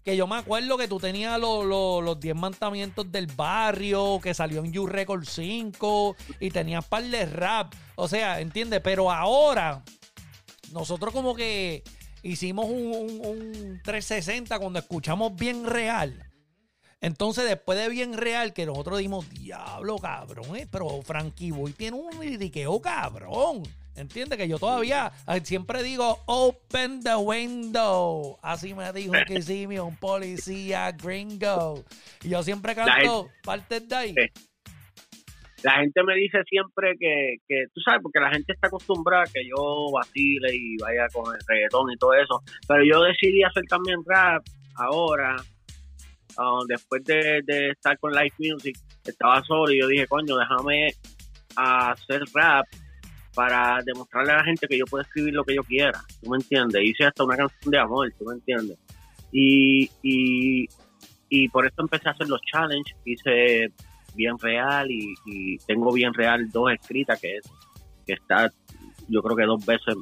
Que yo me acuerdo que tú tenías los, los, los 10 mandamientos del barrio, que salió en You Record 5, y tenías par de rap. O sea, ¿entiendes? Pero ahora, nosotros como que hicimos un, un- un 360 cuando escuchamos bien real. Entonces, después de bien real, que nosotros dimos, diablo, cabrón, eh, pero Frankie Boy tiene un liriqueo cabrón. ¿Entiendes? Que yo todavía siempre digo, open the window. Así me dijo que sí, un policía gringo. Y yo siempre canto partes de ahí. La gente me dice siempre que, que, tú sabes, porque la gente está acostumbrada a que yo vacile y vaya con el reggaetón y todo eso, pero yo decidí hacer también rap ahora, ah, después de, de estar con Live Music, estaba solo y yo dije, coño, déjame hacer rap para demostrarle a la gente que yo puedo escribir lo que yo quiera, ¿tú me entiendes? Hice hasta una canción de amor, ¿tú me entiendes? Y, y, y por eso empecé a hacer los challenges, hice bien real y, y tengo bien real dos escritas que es que está yo creo que dos veces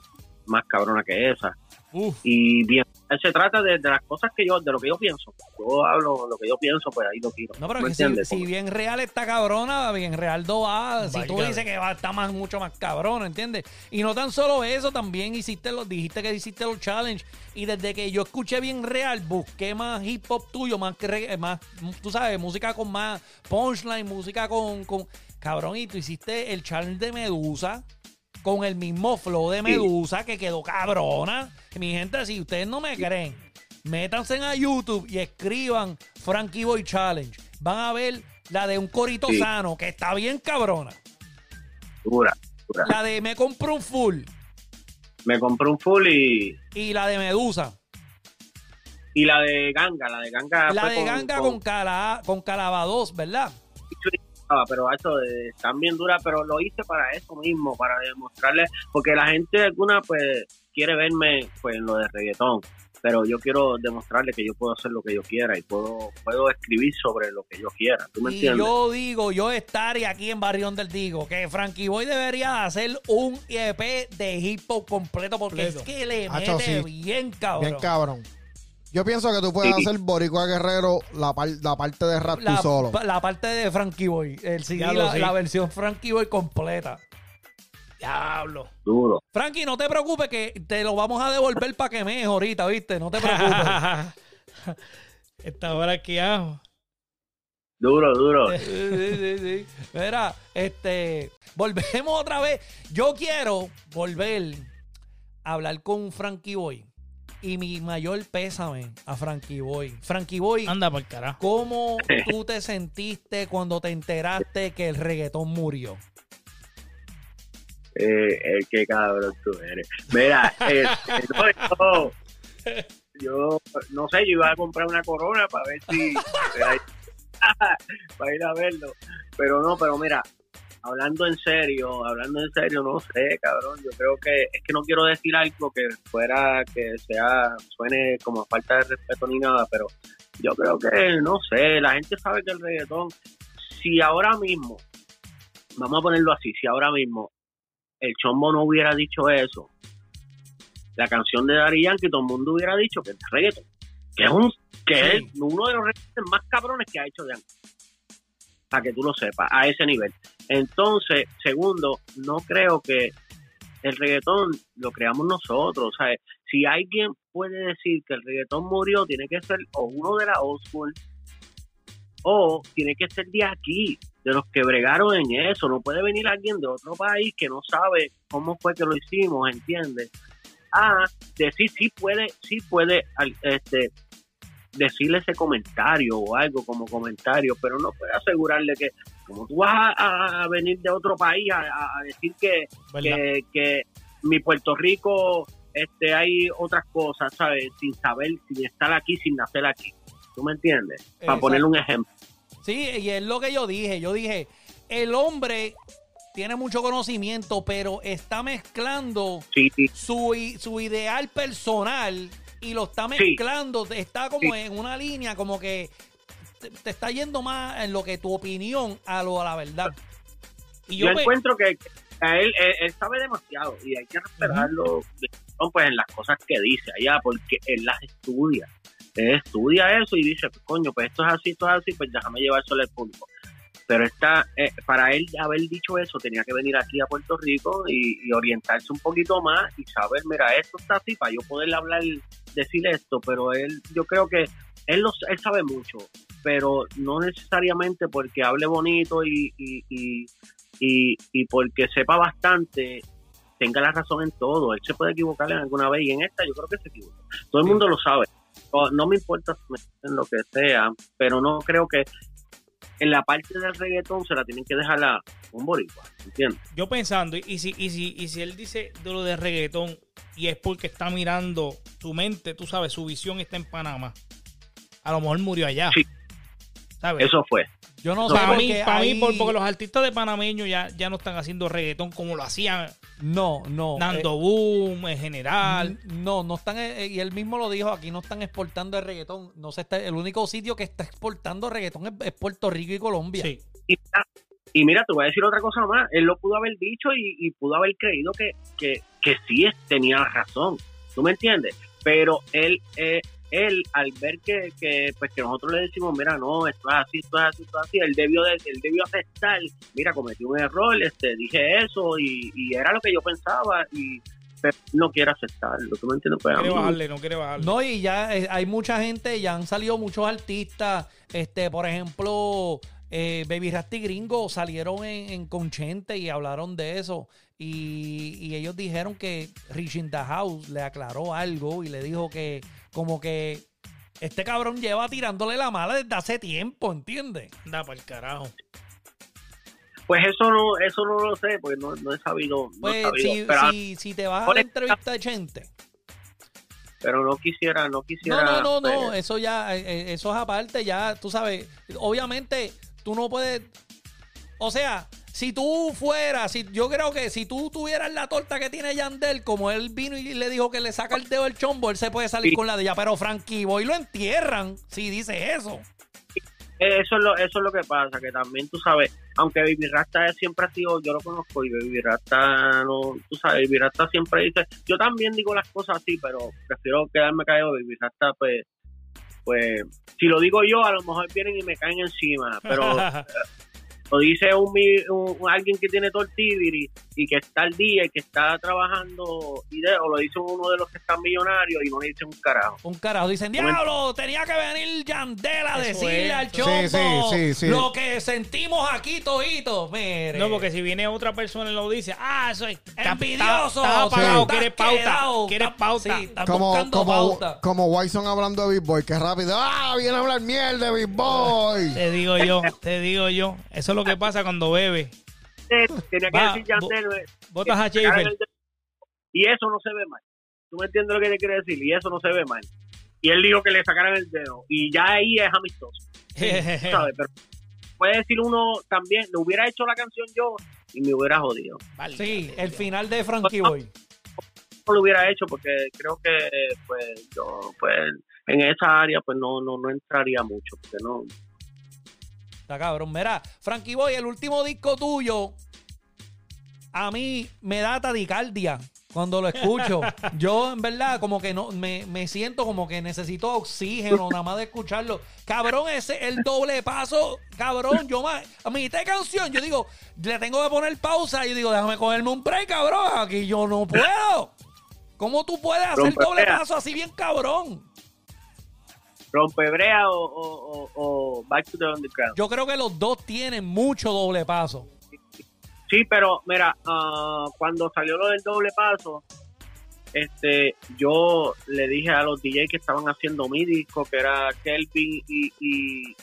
más cabrona que esa Uf. y bien se trata de, de las cosas que yo de lo que yo pienso yo hablo lo que yo pienso pues ahí lo tiro No, pero ¿Me que si, bien real está cabrona, bien real 2A. Si tú dices que va a estar más, mucho más cabrón, ¿entiendes? Y no tan solo eso, también hiciste los, dijiste que hiciste los challenge. Y desde que yo escuché bien real, busqué más hip hop tuyo, más que regga- más, tú sabes, música con más punchline, música con, con. Cabrón, y tú hiciste el challenge de Medusa. Con el mismo flow de Medusa que quedó cabrona. Mi gente, si ustedes no me creen, métanse a YouTube y escriban Frankie Boy Challenge. Van a ver la de un corito Sí. sano, que está bien cabrona. dura dura La de Me compré un full. me compré un full y Y la de Medusa. y la de ganga la de ganga La de Ganga con, cala, con Calaba 2, ¿verdad? Ah, pero eso eh, están bien duras, pero lo hice para eso mismo, para demostrarle, porque la gente alguna pues quiere verme pues en lo de reggaetón, pero yo quiero demostrarle que yo puedo hacer lo que yo quiera y puedo puedo escribir sobre lo que yo quiera, ¿tú me Y entiendes? yo digo, yo estaré aquí en Barrión del Digo, que Frankie Boy debería hacer un EP de hip hop completo, porque Completo. es que le Hacho, mete sí. bien cabrón. Bien cabrón. Yo pienso que tú puedes Sí. hacer Boricua Guerrero la, par- la parte de rap la, tú solo. la parte de Frankie Boy, el CD, Diablo, la, sí. la versión Frankie Boy completa. Diablo. Duro. Frankie, no te preocupes que te lo vamos a devolver para que me ahorita, ¿viste? No te preocupes. Esta hora aquí abajo. Duro, duro. Sí, sí, sí, sí. Mira, este, volvemos otra vez. Yo quiero volver a hablar con Frankie Boy. Y mi mayor pésame a Frankie Boy. Frankie Boy, Anda por carajo. ¿cómo tú te sentiste cuando te enteraste que el reggaetón murió? Eh, eh, qué cabrón tú eres. Mira, eh, no, yo, yo no sé, yo iba a comprar una corona para ver si para ir a verlo, pero no, pero mira, hablando en serio, hablando en serio, no sé, cabrón, yo creo que es que no quiero decir algo que fuera que sea suene como falta de respeto ni nada, pero yo creo que no sé, la gente sabe que el reggaetón si ahora mismo vamos a ponerlo así, si ahora mismo el chombo no hubiera dicho eso, la canción de Daddy Yankee, todo el mundo hubiera dicho que es reggaeton, que es un que Sí. es uno de los reggaetones más cabrones que ha hecho Yankee. Para que tú lo sepas, a ese nivel. Entonces, segundo, no creo que el reggaetón lo creamos nosotros. O sea, si alguien puede decir que el reggaetón murió, tiene que ser o uno de la school o tiene que ser de aquí, de los que bregaron en eso. No puede venir alguien de otro país que no sabe cómo fue que lo hicimos, ¿entiendes? A decir sí puede, sí puede este decirle ese comentario o algo como comentario, pero no puede asegurarle que, como tú vas a, a venir de otro país a, a decir que, que, que mi Puerto Rico este hay otras cosas, ¿sabes? Sin saber, sin estar aquí, sin nacer aquí. ¿Tú me entiendes? Para Exacto. ponerle un ejemplo. Sí, y es lo que yo dije. Yo dije, el hombre tiene mucho conocimiento, pero está mezclando Sí, su, su ideal personal y lo está Sí. mezclando. Está como Sí. en una línea, como que te, te está yendo más en lo que tu opinión a lo a la verdad. Y yo, encuentro que, a él, él, él sabe demasiado y hay que respetarlo pues en las cosas que dice allá porque él las estudia él estudia eso y dice pues, coño pues esto es así esto es así pues déjame llevárselo al público pero está eh, para él haber dicho eso tenía que venir aquí a Puerto Rico y, y orientarse un poquito más y saber mira esto está así para yo poder hablar decir esto pero él yo creo que él lo, él sabe mucho pero no necesariamente porque hable bonito y, y, y y, y porque sepa bastante, tenga la razón en todo. Él se puede equivocar en alguna vez y en esta yo creo que se equivoca. Todo el mundo lo sabe. No, no me importa dicen lo que sea, pero no creo que en la parte del reggaetón se la tienen que dejar a un boricua, ¿entiendes? yo pensando, y si, y si, y si él dice de lo de reggaetón y es porque está mirando su mente, tú sabes, su visión está en Panamá. A lo mejor murió allá. Sí. ¿Sabes? Eso fue. Yo no sé para mí, porque para mí, hay- porque los artistas de panameños ya, ya no están haciendo reggaetón como lo hacían No, no. Nando eh, Boom, en general. No, no están, eh, y él mismo lo dijo, aquí no están exportando el reggaetón. No se está, el único sitio que está exportando reggaetón es, es Puerto Rico y Colombia. Sí. Y mira, y mira, te voy a decir otra cosa más. Él lo pudo haber dicho y, y pudo haber creído que, que, que sí es- tenía razón. ¿Tú me entiendes? Pero él, eh, él al ver que, que, pues que nosotros le decimos, mira, no, esto es así, esto es así, esto es así, él debió, de, él debió aceptar, mira, cometí un error, este, dije eso y, y era lo que yo pensaba y pero no quiere aceptarlo. ¿Tú me entiendes? Pues, a quiere bajarle, no quiere bajarle. No, y ya eh, hay mucha gente, ya han salido muchos artistas, este, por ejemplo, eh, Baby Rasty Gringo salieron en, en Conchente y hablaron de eso. Y, y ellos dijeron que Rich in the House le aclaró algo y le dijo que como que este cabrón lleva tirándole la mala desde hace tiempo, ¿entiendes? Anda para el carajo. Pues eso no, eso no lo sé, porque no, no he sabido. no he Pues sabido. si, pero, si, si te vas a la entrevista de Chente. pero no quisiera, no quisiera. No, no, no, no, pues, eso ya, eh, eh, eso es aparte, ya, tú sabes, obviamente tú no puedes, o sea, si tú fueras, si, yo creo que si tú tuvieras la torta que tiene Yandel, como él vino y le dijo que le saca el dedo del chombo, él se puede salir Sí. con la de ella, pero Frankie Boy lo entierran si dice eso. Eso es, lo, eso es lo que pasa, que también tú sabes, aunque Baby Rasta siempre ha sido, yo lo conozco y Baby Rasta no, tú sabes, Baby Rasta siempre dice, yo también digo las cosas así, pero prefiero quedarme callado, Baby Rasta pues, pues, si lo digo yo, a lo mejor vienen y me caen encima, pero lo dice un, mi- un- un- alguien que tiene tortibiri y que está al día y que está trabajando, y de- o lo dice uno de los que están millonarios y no dice un carajo. Un carajo, dicen, diablo, tenía que venir Yandel a decirle es. al chombo sí, sí, sí. lo que sentimos aquí toditos, mire. No, porque si viene otra persona y lo dice, ah, soy está- Envidioso. Estás apagado, estás quieres pauta. Quieres pauta. Como, buscando como, pauta. como Wyson hablando de Big Boy, que rápido. ¡Ah! Viene a hablar mierda de Big Boy. Te digo yo, te digo yo. Eso es lo que pasa cuando bebe. Tenía que Va, decir Yandel, eh, Botas a Schaefer. Y eso no se ve mal. ¿Tú me entiendes lo que te quiere decir? Y eso no se ve mal. Y él dijo que le sacaran el dedo. Y ya ahí es amistoso. ¿sabes? Pero puede decir uno también, le hubiera hecho la canción yo y me hubiera jodido. Vale, Sí, vale, el ya. final de Frankie Boy. No lo hubiera hecho porque creo que pues yo pues en esa área pues no no no entraría mucho porque no Está cabrón. Mira, Frankie Boy, el último disco tuyo, a mí me da tadicardia cuando lo escucho. Yo, en verdad, como que no, me, me siento como que necesito oxígeno nada más de escucharlo. Cabrón, ese el doble paso, cabrón. Yo más, a mitad de canción, yo digo, le tengo que poner pausa. Y yo digo, déjame cogerme un break, cabrón. Aquí yo no puedo. ¿Cómo tú puedes hacer doble paso así bien cabrón? Rompebrea o, o, o, back to the underground. Yo creo que los dos tienen mucho doble paso. Sí, pero mira, ah, cuando salió lo del doble paso, este, yo le dije a los DJ que estaban haciendo mi disco, que era Kelvin y, y,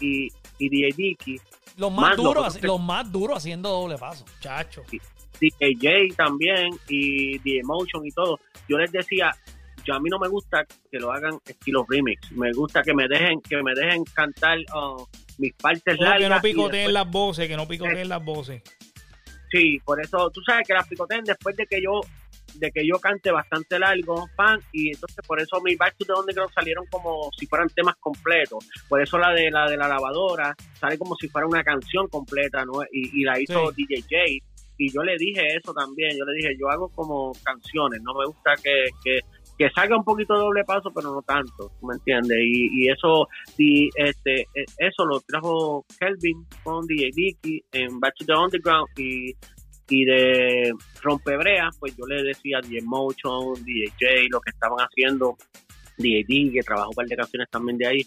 y, y DJ Dicky, Los más Más duros, que- los más duros haciendo doble paso. Chacho. DJ también y The Emotion y todo. Yo les decía, yo a mí no me gusta que lo hagan estilo remix. Me gusta que me dejen que me dejen cantar uh, mis partes largas. que no picoteen las voces, que no picoteen las voces. Sí, por eso tú sabes que las picoteen después de que yo de que yo cante bastante largo, pan, y entonces por eso mis Back to the Underground salieron como si fueran temas completos. Por eso la de la de la lavadora sale como si fuera una canción completa, ¿no? Y, y la hizo DJ J. Y yo le dije eso también, yo le dije, yo hago como canciones, no me gusta que, que, que salga un poquito de doble paso, pero no tanto, ¿tú ¿me entiendes? Y, y eso y este eh, eso lo trajo Kelvin con DJ Dicky en Back to the Underground y y de Rompebrea, pues yo le decía DJ Motion, DJ lo que estaban haciendo, DJ D, que trabajó un par de canciones también de ahí,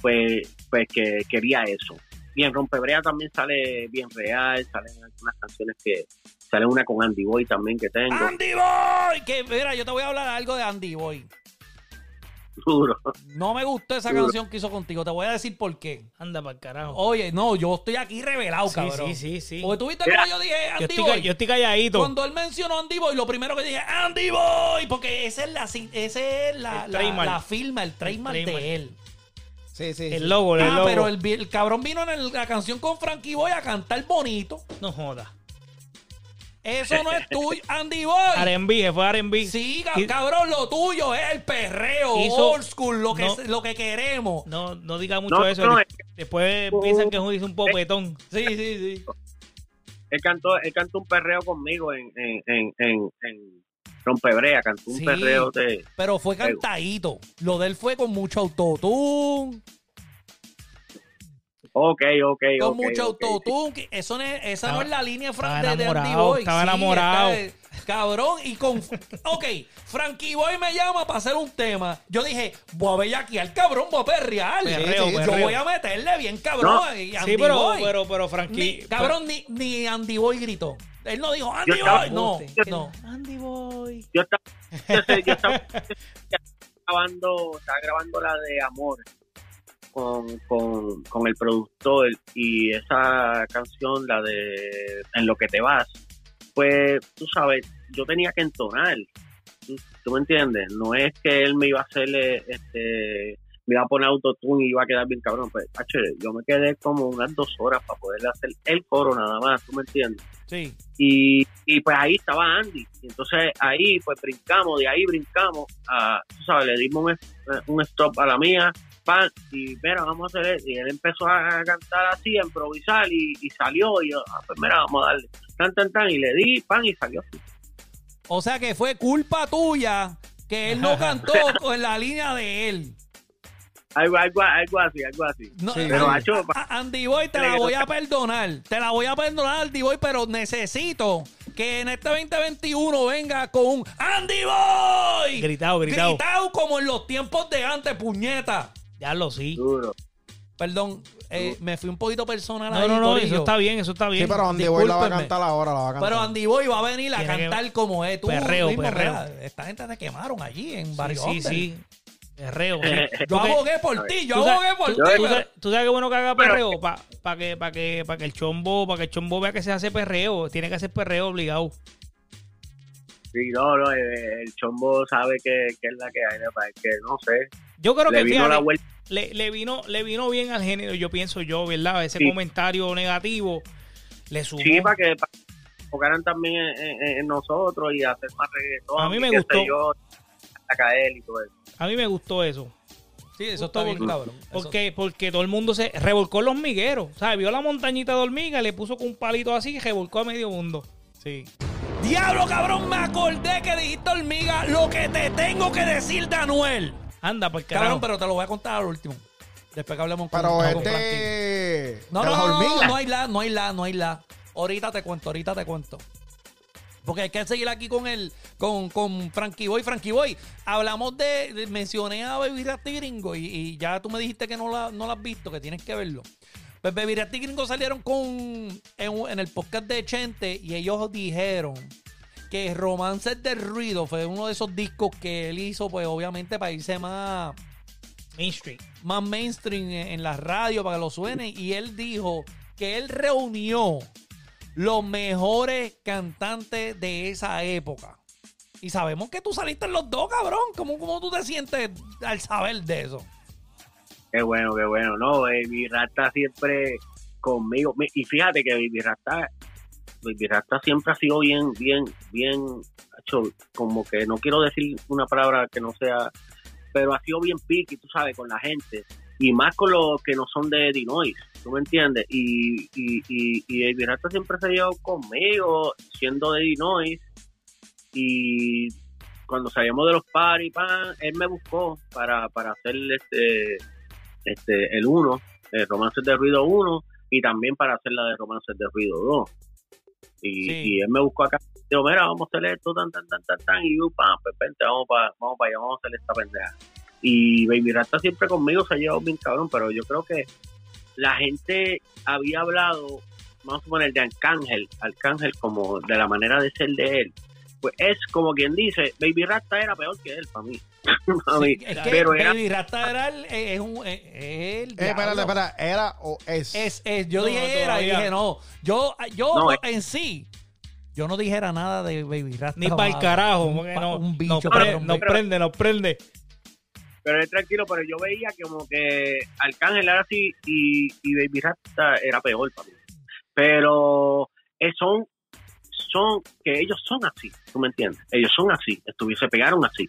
pues, pues que quería eso. Y en Rompebrea también sale bien real, salen algunas canciones que sale una con Andy Boy también que tengo, Andy Boy, que mira, yo te voy a hablar algo de Andy Boy. duro. No me gustó esa Duro. canción que hizo contigo. Te voy a decir por qué. Anda para el carajo. Oye, no, yo estoy aquí revelado, sí, cabrón. sí, sí, sí. Porque tú viste como yo dije Yo Andy estoy, Boy. yo estoy calladito. Cuando él mencionó Andy Boy, lo primero que dije, Andy Boy, porque esa es la, esa es la, El la, firma, el trademark trademark. de él. Sí, sí. El sí. logo, el Ah, logo. pero el, el cabrón vino en el- la canción con Frankie Boy a cantar bonito. No joda. Eso no es tuyo, Andy Boy. R&B, fue R&B. Sí, cabrón, lo tuyo es el perreo, Hizo- old school, lo que, no. lo que queremos. No, no diga mucho No, eso. no, es Después piensan que hizo un popetón. Sí, sí, sí. Él cantó, él cantó un perreo conmigo en, en, en, en, en Rompebrea, cantó un Sí. perreo de... Pero fue cantadito. Lo de él fue con mucho autotune. Ok, ok, Con mucho autotune. Eso no es, esa Estaba- no es la línea fran- estaba de, de Andy Boy. estaba Sí, enamorado. está- cabrón, y con. Ok, Frankie Boy me llama para hacer un tema. Yo dije, voy a ver aquí al cabrón, voy a perrear. Perreo, Yo perreo. voy a meterle bien, cabrón. No. y Andy Sí, pero, Boy. pero, pero Ni- Frankie. cabrón, ni, ni Andy Boy gritó. Él no dijo Andy Yo Boy. No, no. Andy Boy. yo estaba, yo sé, yo estaba grabando, estaba grabando la de Amor con, con, con el productor y esa canción, la de En lo que te vas, pues tú sabes, yo tenía que entonar, ¿tú, tú me entiendes? No es que él me iba a hacerle, este, me iba a poner autotune y iba a quedar bien cabrón, pues, hacho, yo me quedé como unas dos horas para poderle hacer el coro nada más, ¿tú me entiendes? Sí. y, y pues ahí estaba Andy y entonces ahí pues brincamos de ahí brincamos a tú sabes le dimos un, un stop a la mía pan y mira vamos a hacer esto. y él empezó a cantar así a improvisar y, y salió y yo ah, pues mira vamos a darle tan tan tan y le di pan y salió así O sea que fue culpa tuya que él no cantó con la línea de él. Algo algo algo así algo así No, Sí, pero An- hacho a- Andy Boy, te la voy a perdonar. Te la voy a perdonar, Andy Boy, pero necesito que en este 2021 venga con un Andy Boy. Gritado, gritado. Gritado como en los tiempos de antes, puñeta. Ya lo sí. duro Perdón, eh, me fui un poquito personal No, ahí, no, no, eso está bien, eso está bien. Sí, pero Andy Boy la va a cantar ahora, la va a cantar. Pero Andy Boy va a venir a Tiene que- cantar como es. Tú Perreo, mismo, perreo. mira, esta gente te quemaron allí en Sí, Barrio sí, Under. sí. Perreo. Yo abogué por ti, yo abogué por ti. tú sabes- tú sabes que bueno que haga perreo para que, pa que, pa que el chombo para que el chombo vea que se hace perreo. Tiene que hacer perreo obligado. sí no no eh, el chombo sabe que, que es la que hay ¿no? que no sé Yo creo le que vino fíjate, la le, le vino, le vino bien al género, yo pienso yo, ¿verdad? Ese Sí. comentario negativo le sumó. Sí, para que, para que enfocaran también en, en- en nosotros y hacer más reggaetón. A mí me qué gustó. Yo, a caer y todo eso. A mí me gustó eso. Sí, eso está bien, porque- cabrón. Eso- Porque, porque todo el mundo se revolcó los migueros. ¿sabes? Vio la montañita de hormiga, le puso con un palito así y revolcó a medio mundo. Sí. Diablo, cabrón, me acordé que dijiste hormiga lo que te tengo que decir de Anuel. Anda, por Cabrón, pero te lo voy a contar al último. Después que hablemos con, Pero este. Frankie. No, no, no, no, no hay la, no hay la, no hay la. Ahorita te cuento, ahorita te cuento. Porque hay que seguir aquí con el, con, con Frankie Boy. Frankie Boy, hablamos de, de- mencioné a Baby Rasty Gringo y, y ya tú me dijiste que no la, no la has visto, que tienes que verlo. Pues Baby Rasty Gringo salieron con, en, el podcast de Chente y ellos dijeron que Romances del Ruido fue uno de esos discos que él hizo, pues obviamente para irse más, Main Street. más mainstream en, en la radio para que lo suene. Y él dijo que él reunió los mejores cantantes de esa época. Y sabemos que tú saliste en los dos, cabrón. ¿Cómo, cómo tú te sientes al saber de eso? Qué bueno, qué bueno. No, Baby Rasta siempre conmigo. Mi- Y fíjate que Baby Rasta, Baby Rasta siempre ha sido bien, bien, bien, hecho, como que no quiero decir una palabra que no sea, pero ha sido bien piqui, tú sabes, con la gente. Y más con los que no son de Dinois, ¿tú me entiendes? Y, y, y, y Baby Rasta siempre se ha llevado conmigo, siendo de Dinois. Y cuando salíamos de los party, pan, él me buscó para, para hacer este este el 1, el Romances de Ruido 1, y también para hacer la de Romances de Ruido 2. Y, Sí. y él me buscó acá, digo, mira, vamos a hacer esto, tan, tan, tan, tan, tan, y yo, pam, pues vente, vamos para vamos pa allá, vamos a hacer esta pendeja. Y Baby Rasta siempre conmigo se ha llevado bien cabrón, pero yo creo que la gente había hablado, vamos a poner de Arcángel, Arcángel como de la manera de ser de él. Pues es como quien dice, Baby Rasta era peor que él para mí. Pa' mí. Sí, es que pero era Baby Rasta era el, es un, es- es el Eh, diablo. espérate, espérate. ¿Era o es? Es, es, yo No, dije era y dije no. Yo, yo No, es- en sí, yo no dijera nada de Baby Rasta. Ni para el carajo. Un porque no, un bicho, nos, pre- baby. prende, nos prende. Pero él tranquilo, pero yo veía que como que Arcángel era así y, y Baby Rasta era peor para mí. Pero son, son, que ellos son así, ¿tú me entiendes? Ellos son así, se pegaron así.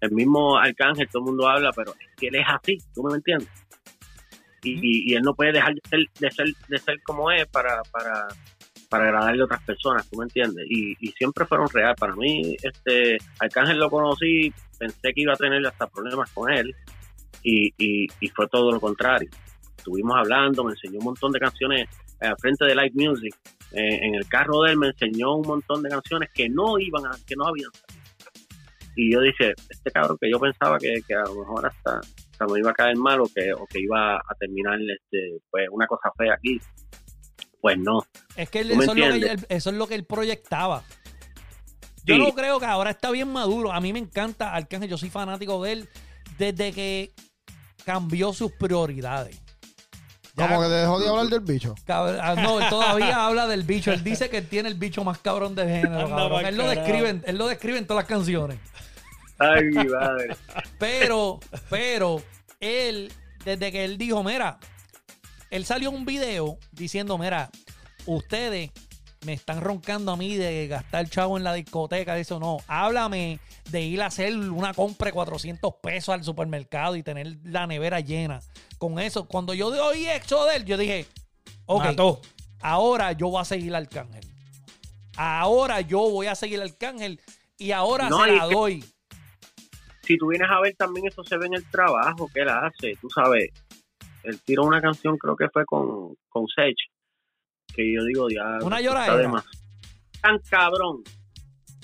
El mismo Arcángel, todo el mundo habla, pero es que él es así, ¿tú me entiendes? Y, y, y él no puede dejar de ser, de ser, de ser como es para, para, para agradarle a otras personas, ¿tú me entiendes? Y, y siempre fueron real. Para mí, este Arcángel lo conocí, pensé que iba a tener hasta problemas con él y, fue todo lo contrario. Estuvimos hablando, me enseñó un montón de canciones eh, al frente de Live Music. Eh, en el carro de él me enseñó un montón de canciones que no iban a, que no habían salido. Y yo dije, este cabrón que yo pensaba que, que a lo mejor hasta, hasta me iba a caer mal o que, o que iba a terminar este, pues una cosa fea aquí. Pues no. Es que él- ¿Tú me eso, es lo que él, eso es lo que él proyectaba. Yo Sí. no creo que ahora está bien maduro. A mí me encanta Arcángel, yo soy fanático de él desde que cambió sus prioridades. Ya- Como que te dejó de hablar del bicho. Ah, No, él todavía habla del bicho. Él dice que él tiene el bicho más cabrón del género. Cabrón. Él, lo describe, en- él lo describe en todas las canciones. Ay, mi madre. Pero, pero, él, desde que él dijo, mira, él salió un video diciendo, mira, ustedes me están roncando a mí de gastar chavo en la discoteca. Dice, no, háblame de ir a hacer una compra de 400 pesos al supermercado y tener la nevera llena. Con eso, cuando yo oí eso de él, yo dije, ok, Mató. ahora yo voy a seguir al Arcángel. Ahora yo voy a seguir al Arcángel y ahora No, se la que- doy. si tú vienes a ver también eso se ve en el trabajo que él hace, tú sabes. Él tiró una canción, creo que fue con, con Sech, que yo digo, ya. Una lloradera. está demasiado- Tan cabrón,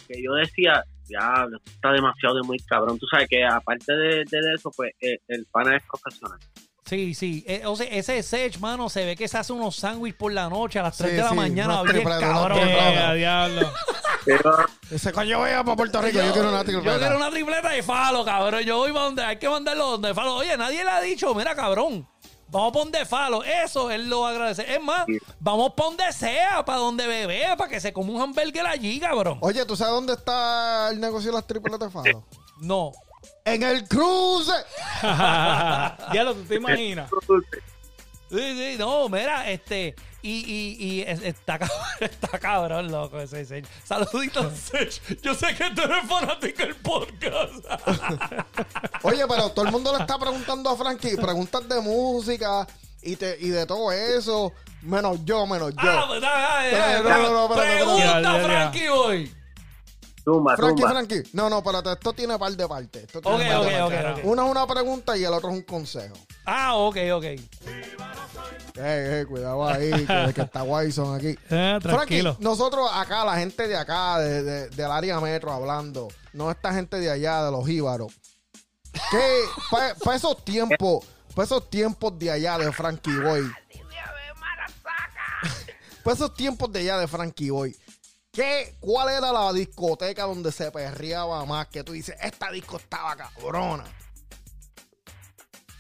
que yo decía, ya, está demasiado de muy cabrón. Tú sabes que aparte de, de eso, pues eh, el pana es profesional. Sí, sí. Eh, o sea, ese Sech, mano, se ve que se hace unos sándwiches por la noche a las 3 Sí, de la sí, mañana. Bien cabrón. Eh, diablo. Pero Ese coño voy a para Puerto Rico. Yo, quiero una Yo quiero tripleta. una tripleta de falo, cabrón. Yo voy para donde hay que mandarlo donde falo. Oye, nadie le ha dicho, mira, cabrón. Vamos para donde falo. Eso él lo va a agradecer. Es más, Sí. vamos para donde sea, para donde bebé, para que se coma un hamburger allí, cabrón. Oye, ¿tú sabes dónde está el negocio de las tripletas de Falo? No. En el cruce. ya lo tú te imaginas. Sí, sí, no, mira, este. Y, y, y es- está, cabrón, está cabrón, loco, ese Sech. Saluditos, Sech. Yo sé que tú eres fanático del podcast. Oye, pero todo el mundo le está preguntando a Frankie preguntas de música y, te, y de todo eso. Menos yo, menos yo. Ah, pues, dale, dale, Espérate, dale. no, no, no, espérate, espérate. Frankie, boy. Tumba, Frankie. Frankie. No, no, espérate, esto tiene par de partes. Esto tiene Ok, par de ok, ok, partes. ok. Una es una pregunta y el otro es un consejo. Ah, ok, ok. Eh, eh, cuidado ahí, que, que está Wyson aquí. Eh, tranquilo. Frankie, nosotros acá, la gente de acá, de- de- del área metro hablando, no esta gente de allá, de los jíbaros. Que para esos tiempos, para esos tiempos de allá de Frankie Boy. Para esos tiempos de allá de Frankie Boy. ¿Qué, ¿Cuál era la discoteca donde se perreaba más? Que tú dices, esta disco estaba cabrona.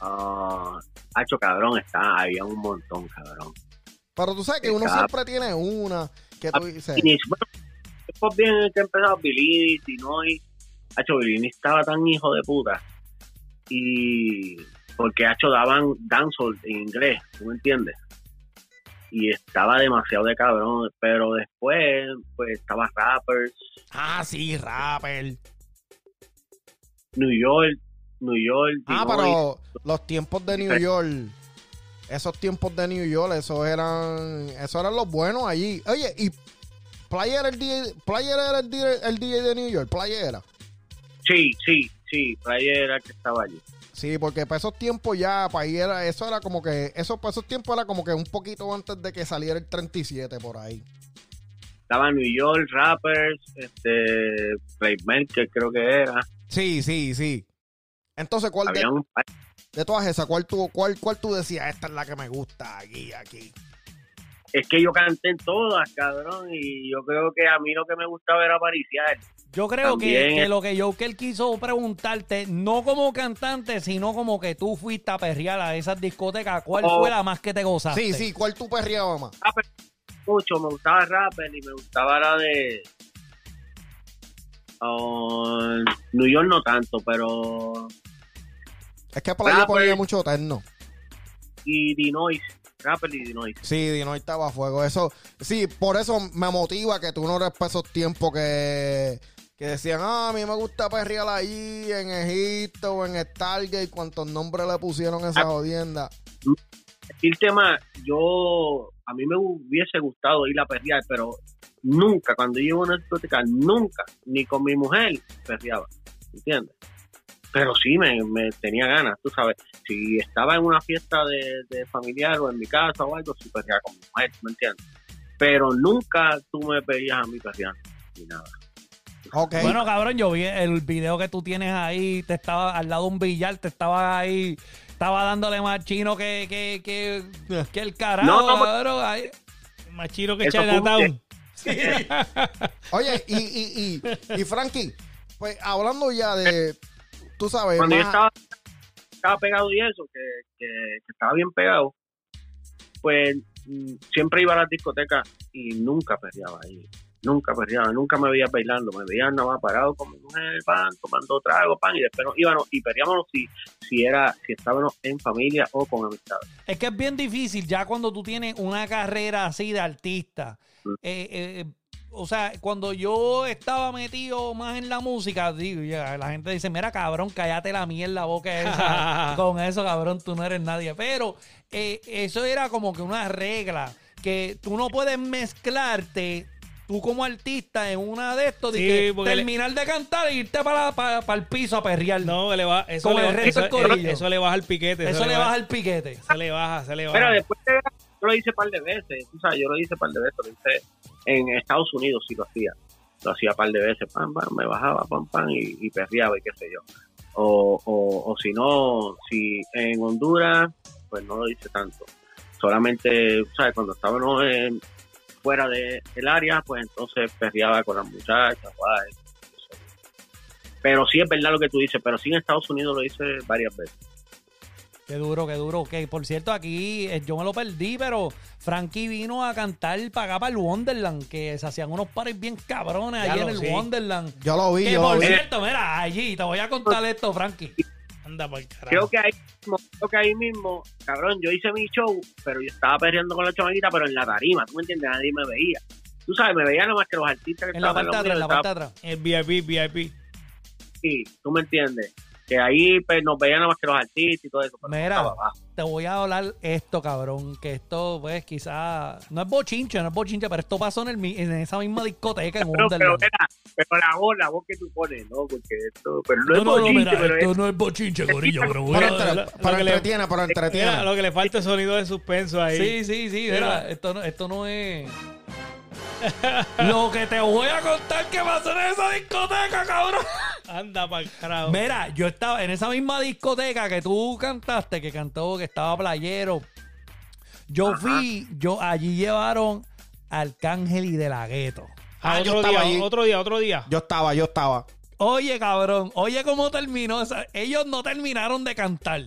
Ah, hacho, cabrón, está, había un montón, cabrón. Pero tú sabes que uno Está- siempre tiene una que tú dices. Y, bueno, después bien que empezaba Billy, Tinoy. Hacho, Billy estaba tan hijo de puta. Y porque Hacho daban dancehall en inglés, ¿tú me entiendes? Y estaba demasiado de cabrón, pero después, pues estaba Rappers, Ah, sí, rapper. New York, New York, Ah, pero los tiempos de New York. Esos tiempos de New York, esos eran. Esos eran los buenos allí. Oye, y Player era el DJ, Player era el DJ, el DJ de New York, Player era. Sí, sí, sí, Player era el que estaba allí. Sí, porque para esos tiempos ya, para ahí era, eso era como que, eso para esos tiempos era como que un poquito antes de que saliera el 37 por ahí. Estaba New York, Rappers, este, Playmaker creo que era. Sí, sí, sí. Entonces, ¿cuál de, un de todas esas, cuál tú, cuál, cuál tú decías, esta es la que me gusta, aquí, aquí? Es que yo canté en todas, cabrón, y yo creo que a mí lo que me gustaba era apariciar. Yo creo que, También que lo que Joker quiso preguntarte, no como cantante, sino como que tú fuiste a perrear a esas discotecas, ¿cuál Oh. fue la más que te gozaste? Sí, sí, ¿cuál tú perreabas más? Rapper mucho, me gustaba rapper y me gustaba la de ah, New York no tanto, pero Es que Rapper. ponía mucho terno. y Dinois, rapper y Dinois. Sí, Dino estaba a fuego. Eso, sí, por eso me motiva que tú no eres para esos tiempos que, que decían, ah, a mí me gusta perrear allí en Egipto o en Stargate, cuántos nombres le pusieron a esa Ah. jodienda. El tema, yo, a mí me hubiese gustado ir a perrear, pero nunca, cuando yo iba a una discoteca, nunca, ni con mi mujer, perreaba, ¿entiendes? Pero sí, me, me tenía ganas, tú sabes. Si estaba en una fiesta de, de familiar o en mi casa o algo, sí perreaba con mi mujer, ¿me entiendes? Pero nunca tú me pedías a mí perrear, ni nada. Ok. Bueno, cabrón, yo vi el video que tú tienes ahí, te estaba al lado de un billar, te estaba ahí, estaba dándole más chino que, que, que, que el carajo, No, no, cabrón. ahí. Más chiro que Chinatown. Oye, y, y, y, y Frankie, pues hablando ya de, tú sabes, Cuando yo estaba, estaba pegado y eso, que, que, que estaba bien pegado, pues mm, siempre iba a las discotecas y nunca perreaba ahí. Nunca perreaba, nunca me veía bailando, me veía nada más parado con mi mujer, pan, tomando trago, pan, y después nos íbamos y peleábamos si, si era, si estábamos en familia o con amistades. Es que es bien difícil ya cuando tú tienes una carrera así de artista. Mm. Eh, eh, o sea, cuando yo estaba metido más en la música, digo, ya, la gente dice, mira, cabrón, cállate la mierda boca esa. Con eso, cabrón, tú no eres nadie. Pero eh, eso era como que una regla, que tú no puedes mezclarte tú como artista en una de estos, de Sí, que porque le- terminar de cantar e irte para, para, el piso a perrear. No, le va, eso, Con le, el resto eso, corillo. eso le baja el piquete. eso le baja el piquete. Se le baja, se le baja. Pero después de- yo lo hice un par de veces, tú sabes, yo lo hice un par de veces, lo hice en Estados Unidos sí lo hacía, lo hacía un par de veces, pam, pam, me bajaba, pam, pam, y, y perreaba y qué sé yo. O, o, o si no, si en Honduras, pues no lo hice tanto. Solamente, ¿sabes? Cuando estábamos en- fuera de- del área, pues entonces perreaba con las muchachas, guay. Pero sí es verdad lo que tú dices, pero sí en Estados Unidos lo hice varias veces. Qué duro, qué duro. Que por cierto, aquí eh, yo me lo perdí, pero Frankie vino a cantar para acá, para el Wonderland, que se hacían unos pares bien cabrones allí lo en el. Wonderland. yo lo vi, Que yo lo por vi. cierto, mira, allí te voy a contar esto, Frankie. Anda por carajo. Creo que ahí mismo, creo que ahí mismo, cabrón, yo hice mi show, pero yo estaba perreando con la chamaquita, pero en la tarima, ¿tú me entiendes? Nadie me veía. Tú sabes, me veían nada más que los artistas que En la estaban parte de atrás, en la parte de atrás. El VIP, VIP. Sí, tú me entiendes. Que ahí pues, nos veían nada más que los artistas y todo eso. pero Mira. Te voy a hablar esto, cabrón, que esto, pues, quizás, no es bochinche, no es bochinche, pero esto pasó en, el, mi- en esa misma discoteca en Pero, pero, mira, pero la voz, la voz que tú pones, ¿no? Porque esto, pero no, No, es no, no, bochinche, mira, pero esto es, no es bochinche, corillo, pero voy Pero, a- entre- le- entretiene, pero entretiene. Mira, lo que le falta es sonido de suspenso ahí. Sí, sí, sí, mira, esto no, esto no es... Lo que te voy a contar que pasó en esa discoteca, cabrón. Anda para carajo. Mira, yo estaba en esa misma discoteca que tú cantaste, que cantó, que estaba playero. Yo fui, yo allí llevaron a Arcángel y de la Gueto. Ah, yo otro estaba día, allí. otro día, otro día. Yo estaba, yo estaba. Oye, cabrón, oye cómo terminó. ellos no terminaron de cantar.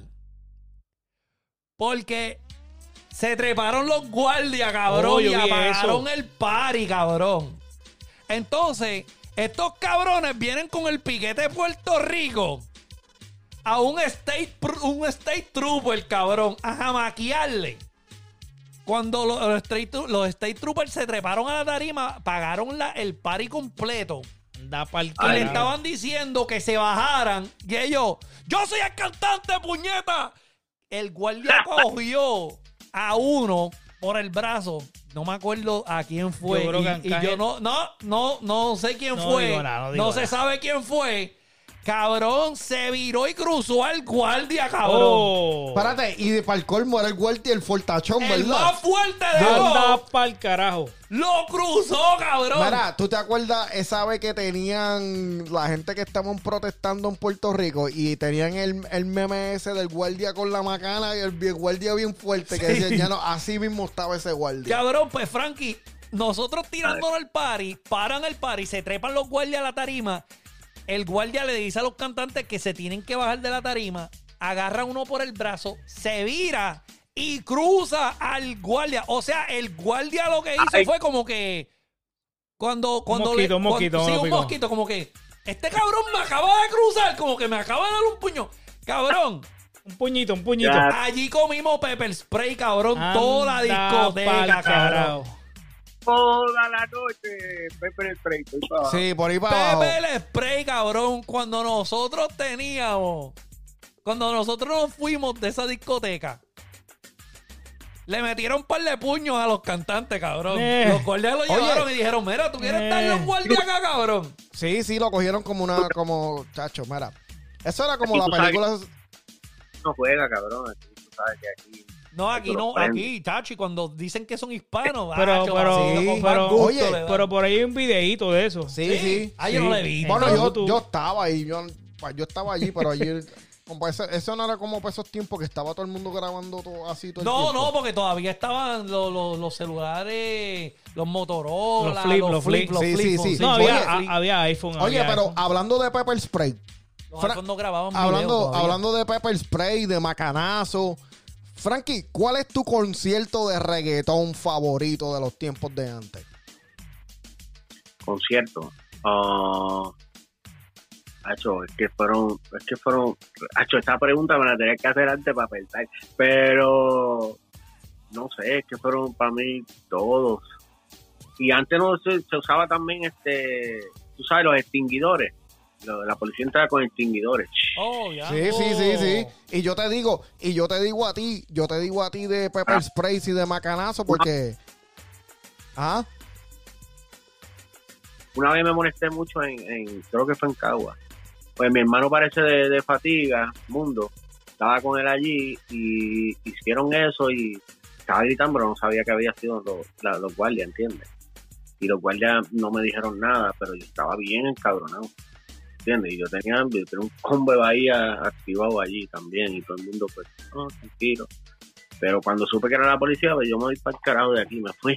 Porque se treparon los guardias, cabrón, Oh, y apagaron eso. el party, cabrón. Entonces, estos cabrones vienen con el piquete de Puerto Rico a un state, un state trooper, cabrón, a jamaquearle. Cuando los, los state, los state troopers se treparon a la tarima, pagaron la, el party completo. Da Y le estaban diciendo que se bajaran. Y ellos, yo soy el cantante, puñeta. El guardia cogió a uno por el brazo. No me acuerdo a quién fue. Yo creo y, que y Arcángel- yo no, no, no, no sé quién No fue. nada, no se sabe quién fue. Cabrón, se viró y cruzó al guardia, cabrón. Oh. Espérate, y de el colmo era el guardia el fortachón, el ¿verdad? más fuerte de Anda todos pa'l carajo. lo cruzó, cabrón. Mira, ¿tú te acuerdas esa vez que tenían la gente que estaban protestando en Puerto Rico y tenían el, el meme ese del guardia con la macana y el guardia bien fuerte que Sí. decían, ya no, así mismo estaba ese guardia. Cabrón, pues Frankie, nosotros tirándonos al party, paran el party, se trepan los guardias a la tarima. El guardia le dice a los cantantes que se tienen que bajar de la tarima, agarra uno por el brazo, se vira y cruza al guardia. O sea, el guardia lo que hizo Ay. fue como que cuando cuando mosquito, un cuando- mosquito, sí, un mosquito, como que este cabrón me acaba de cruzar, como que me acaba de dar un puño. Cabrón, Un puñito, un puñito. Allí comimos pepper spray, cabrón, Anda toda la discoteca, cabrón. Toda la noche, Pepper Spray. estoy para abajo. Sí, por ahí para abajo. Pepe el spray, cabrón. Cuando nosotros teníamos. Cuando nosotros nos fuimos de esa discoteca. Le metieron un par de puños a los cantantes, cabrón. Eh. Los guardias lo Oye. llevaron y dijeron, mira, ¿tú quieres Eh. estar los guardias acá, cabrón? Sí, sí, lo cogieron como una, como, chacho, mira. Eso era como la película. No juega, cabrón. Aquí, tú sabes que aquí. No, aquí Eso no, aquí, chachi, cuando dicen que son hispanos. Pero, acho, pero, con pero, gusto oye, le dan. pero por ahí hay un videíto de eso. Sí, sí. Ah, yo no Sí. visto. Bueno, En yo, yo estaba ahí, yo, pues, yo estaba allí, pero allí, ese- eso no era como para esos tiempos que estaba todo el mundo grabando todo así todo No, no, porque todavía estaban los, los- los celulares, los Motorola, Los flip, los flip. los Sí, flip sí, sí. No, Oye, había, a- había iPhone. Oye, había pero iPhone. hablando de Pepper Spray, Los Fra- iPhone no grababan video hablando, hablando de Pepper Spray, de Macanazo, Frankie, ¿cuál es tu concierto de reggaetón favorito de los tiempos de antes? concierto. Ah, Hacho, es que fueron, es que fueron, Hacho, esta pregunta me la tenía que hacer antes para pensar, pero no sé, es que fueron para mí todos. Y antes no se, se usaba también este, tú sabes, los extinguidores. La policía entraba con extinguidores. Oh, ya. Sí, sí, sí, sí. Y yo te digo, y yo te digo a ti, yo te digo a ti de Pepper Spray y de Macanazo porque... ¿Ah? Una vez me molesté mucho en, en- creo que fue en Cagua. Pues mi hermano parece de, de fatiga, mundo. Estaba con él allí y hicieron eso y estaba gritando, pero no sabía que había sido los, la- los guardias, ¿entiendes? Y los guardias no me dijeron nada, pero yo estaba bien encabronado, ¿entiendes? Y yo tenía, yo tenía un combo de bahía activado allí también y todo el mundo pues, no, tranquilo. Pero cuando supe que era la policía, pues yo me voy para el carajo de aquí, me fui.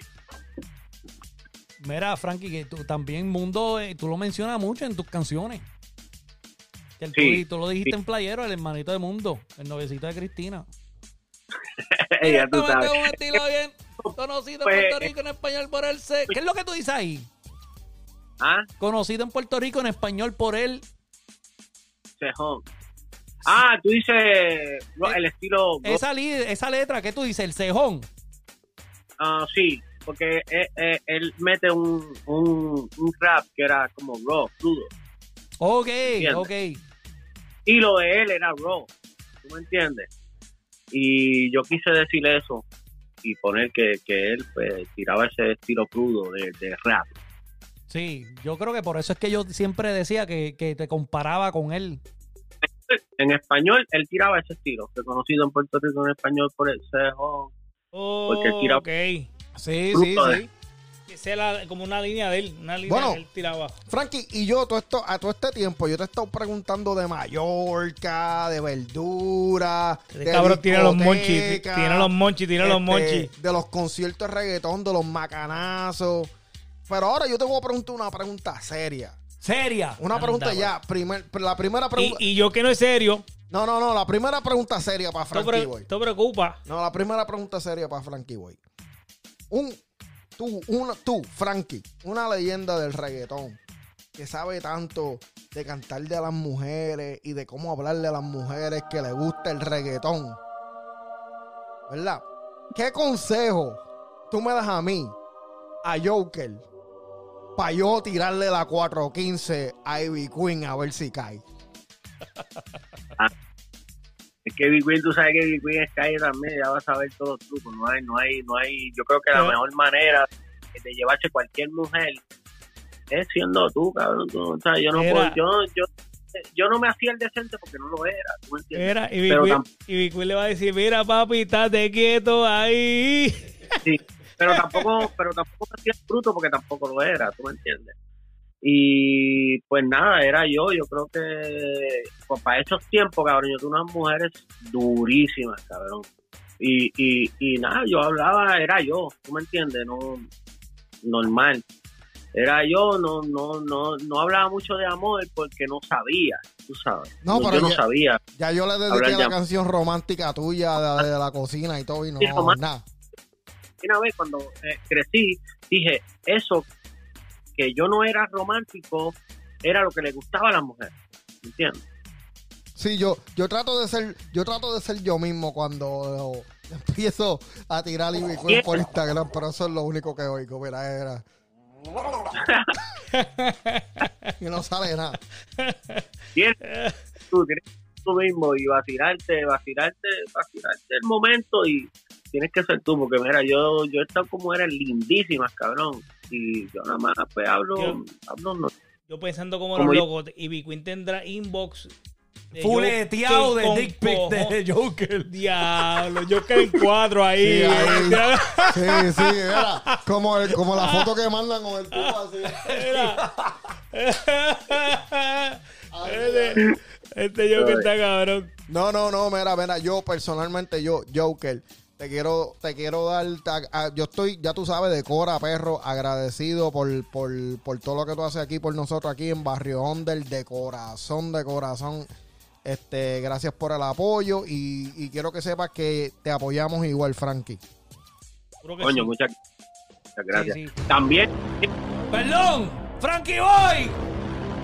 Mira, Frankie, que tú también Mundo, eh, tú lo mencionas mucho en tus canciones. Que el- Sí, tú, tú lo dijiste sí. en Playero, el hermanito de Mundo, el novecito de Cristina. ya tú Directamente sabes. un estilo bien conocido en Pues, Puerto Rico en español por él. se- ¿Qué es lo que tú dices ahí? ¿Ah? Conocido en Puerto Rico en español por él. Cejón. Ah, tú dices no, el estilo. Esa, letra, ¿qué tú dices? El cejón. Ah, sí, porque él, él- él mete un, un, un rap que era como raw, crudo. Ok, ok. Y lo de él era raw. ¿Tú me entiendes? Y yo quise decir eso y poner que, que él pues, tiraba ese estilo crudo de, de rap. Sí, yo creo que por eso es que yo siempre decía que, que te comparaba con él. En español, él tiraba ese estilo, reconocido en Puerto Rico en español por el cejón. Oh, Porque él tira- ok. Sí, sí, de- sí. Esa era como una línea de él. Una línea Bueno. que él tiraba. Frankie, y yo todo esto, a todo este tiempo, yo te he estado preguntando de Mallorca, de verdura, Este cabrón tiene los monchis. Tiene los monchis, tiene los este, monchis. De los conciertos de reggaetón, de los macanazos. Pero ahora yo te voy a preguntar una pregunta seria. Seria. Una pregunta ya. Primer, la primera pregunta. y yo que no es serio, No, no, no. La primera pregunta seria para Frankie pre- Boy. esto preocupa. No, la primera pregunta seria para Frankie Boy. Un, tú, una, tú, Frankie, una leyenda del reggaetón que sabe tanto de cantarle a las mujeres y de cómo hablarle a las mujeres que le gusta el reggaetón. ¿Verdad? ¿Qué consejo tú me das a mí, a Joker, para yo tirarle la 415 a Ivy Queen a ver si cae? Es que Big Queen, tú sabes que Big Queen es calle también, ya vas a ver todos los trucos. No hay, no hay, no hay. Yo creo que la mejor manera de llevarse cualquier mujer es siendo tú, cabrón. Tú, o sea, yo no Era- puedo, yo, yo, yo no me hacía el decente porque no lo era, ¿tú me entiendes? Era, y y le va a decir, mira papi, estate quieto ahí. Sí, pero tampoco, pero tampoco me bruto porque tampoco lo era, ¿tú me entiendes? Y pues nada, era yo, yo creo que pues, para esos tiempos, cabrón, yo tuve unas mujeres durísimas, cabrón. Y, y, y nada, yo hablaba, era yo, ¿tú me entiendes? No, normal. Era yo, no, no, no, no hablaba mucho de amor porque no sabía, tú sabes. No, pero yo no ya- sabía. Ya yo le dediqué la de- canción romántica tuya de, de la cocina y todo y no, Sí, nada. Una vez cuando eh, crecí, dije, eso que yo no era romántico era lo que le gustaba a las mujeres. ¿Entiendes? Sí, yo, yo trato de ser, yo trato de ser yo mismo cuando empiezo a tirar y Bien. por Instagram, pero eso es lo único que oigo, mira, era. y no sale nada. Tú tienes tú mismo y vacilarte, vacilarte, vacilarte el momento y tienes que ser tú, porque mira, yo, yo he estado como eran lindísimas, cabrón. Y yo nada más pues hablo, Yo- hablo no, Yo pensando como, Como los yo- locos. Y Big Queen tendrá inbox. Fuleteado Joker de dick pic de Joker. Diablo, caí en cuatro ahí. Sí, ahí. Sí, sí, era como, el- como la foto que mandan con el tubo así. este, este Joker está cabrón. No, no, no, mira, mira, yo personalmente, yo, Joker, te quiero, te quiero dar, a- yo estoy, ya tú sabes, de Cora, perro, agradecido por, por, por todo lo que tú haces aquí por nosotros, aquí en Barrio Onder, de corazón, de corazón. Este, gracias por el apoyo y, y quiero que sepas que te apoyamos igual, Frankie. Coño, sí. muchas, muchas gracias. Sí, sí. También, Perdón, Frankie Boy.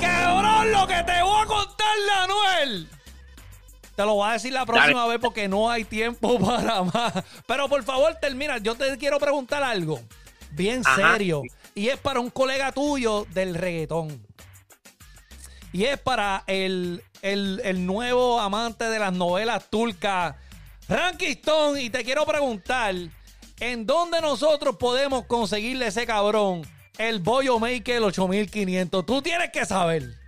Cabrón, lo que te voy a contar, Anuel. Te lo voy a decir la próxima vez porque no hay tiempo para más. Pero por favor, termina. Yo te quiero preguntar algo bien Ajá. serio. Y es para un colega tuyo del reggaetón. Y es para el, el- el nuevo amante de las novelas turcas, Ranky Stone. Y te quiero preguntar, ¿en dónde nosotros podemos conseguirle ese cabrón el Boyo Maker 8500? Tú tienes que saber.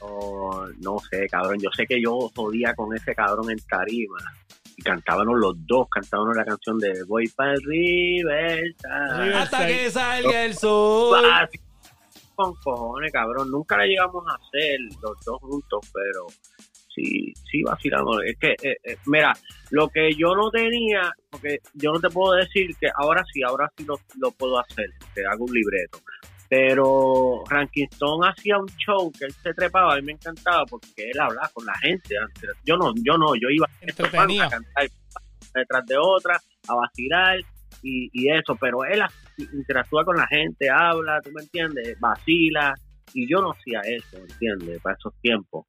Oh, no sé, cabrón, yo sé que yo jodía con ese cabrón en tarima. Y cantábamos los dos, cantábamos la canción de Voy para el Riverside. Hasta que salga el sol. Con cojones, cabrón. Nunca la llegamos a hacer los dos juntos, pero sí, sí vacilamos. Es que, eh, eh, mira, lo que yo no tenía, porque yo no te puedo decir que ahora sí, ahora sí lo, lo puedo hacer, te hago un libreto. Pero Rankinston hacía un show que él se trepaba, a mí me encantaba porque él hablaba con la gente. Yo no, yo no, yo iba a cantar detrás de otra, a vacilar y, y eso, pero él interactúa con la gente, habla, tú me entiendes, vacila, y yo no hacía eso, ¿entiendes? Para esos tiempos.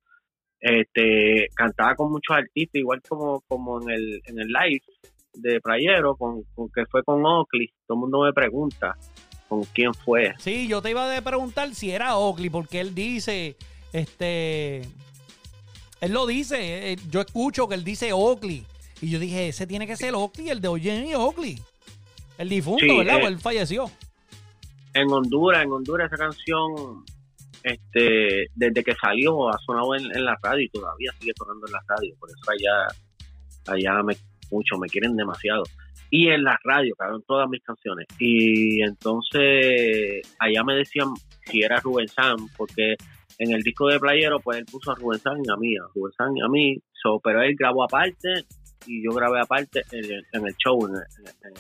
Este, cantaba con muchos artistas, igual como, como en el, en el live de Playero, con, con que fue con Oakley, todo el mundo me pregunta con quién fue. Sí, yo te iba a preguntar si era Oakley, porque él dice, este, él lo dice, eh, yo escucho que él dice Oakley, y yo dije, ese tiene que ser Oakley, el de Eugene Oakley, el difunto, Sí, ¿verdad? eh. O él falleció. en Honduras, en Honduras esa canción, este, desde que salió ha sonado en, en la radio y todavía sigue sonando en la radio, por eso allá, allá me mucho, me quieren demasiado. Y en la radio, cabrón, todas mis canciones. Y entonces allá me decían si era Rubén Sam, porque en el disco de Playero, pues él puso a Rubén Sam y a mí, a Rubén Sam y a mí, so, pero él grabó aparte y yo grabé aparte en, el- en el show, en, en-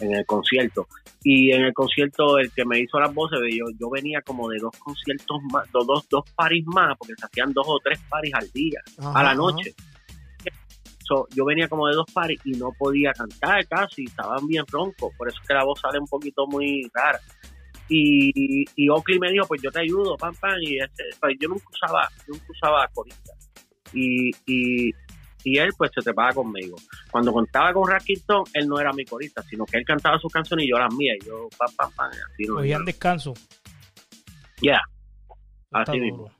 en el concierto. Y en el concierto, el que me hizo las voces, yo, yo venía como de dos conciertos más, dos, dos, dos paris más, porque se hacían dos o tres paris al día, Ajá, a la ajá. So, yo venía como de dos paris y no podía cantar casi, estaban bien roncos, por eso es que la voz sale un poquito muy rara. Y, y Oakley me dijo, pues yo te ayudo, pam, pam, y este, pues yo nunca usaba, nunca usaba corista. Y, y, y él pues se trepaba conmigo. Cuando contaba con Rackington, él no era mi corista, sino que él cantaba sus canciones y yo las mías, y yo pam, pam, pam, así no. Cogían descanso. Ya, Está así duro. mismo.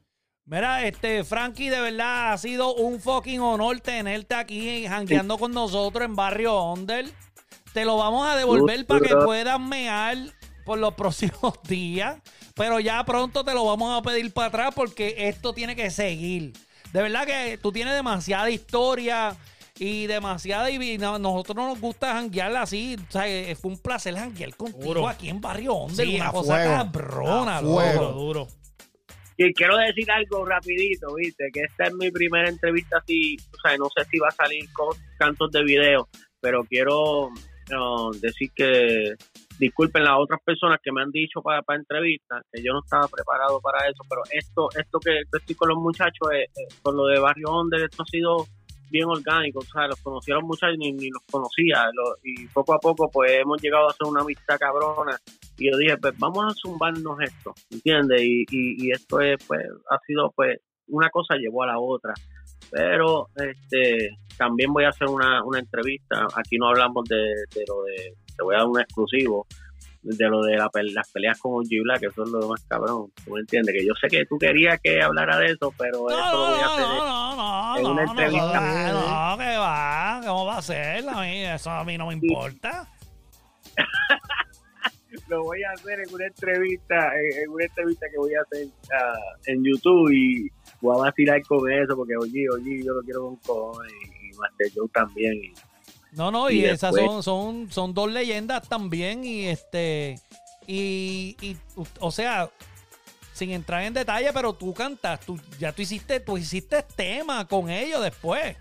Mira, este, Frankie, de verdad ha sido un fucking honor tenerte aquí jangueando con nosotros en Barrio Onder. Te lo vamos a devolver para que puedas mear por los próximos días. Pero ya pronto te lo vamos a pedir para atrás porque esto tiene que seguir. De verdad que tú tienes demasiada historia y demasiada. Y no- nosotros no nos gusta janguear así. O sea, eh, fue un placer janguear contigo Duro. aquí en Barrio Onder. Sí, una a cosa fuego. cabrona, A loco. fuego. Duro, duro. Y quiero decir algo rapidito, viste, que esta es mi primera entrevista así, o sea, no sé si va a salir con cantos de video, pero quiero decir que disculpen las otras personas que me han dicho para, para entrevistas, que yo no estaba preparado para eso, pero esto esto que estoy con los muchachos, eh, con lo de Barrio Onder, esto ha sido bien orgánico, o sea, los los muchachos y ni, ni los conocía, y poco a poco pues hemos llegado a hacer una amistad cabrona, y yo dije, pues vamos a zumbarnos esto, ¿entiendes? Y, y, y esto es, pues, ha sido, pues, una cosa llevó a la otra. Pero, este, también voy a hacer una, una entrevista. Aquí no hablamos de, de lo de, te voy a dar un exclusivo, de lo de la las peleas con Black, que es lo más cabrón. ¿Tú me entiendes? Que yo sé que tú querías que hablara de eso, pero eso lo voy a hacer. no, no, en una entrevista. No, no, que va, ¿cómo va a ser? A mí, eso a mí no me importa. lo voy a hacer en una entrevista, en, una entrevista que voy a hacer ah, en YouTube y voy a vacilar con eso porque oye, oye, yo lo quiero con cojones y, y Master Joe también. Y, No, no, y, Y esas son, son, son dos leyendas también y este y, y o sea, sin entrar en detalle, pero tú cantas, tú ya tú hiciste, tú hiciste tema con ellos después.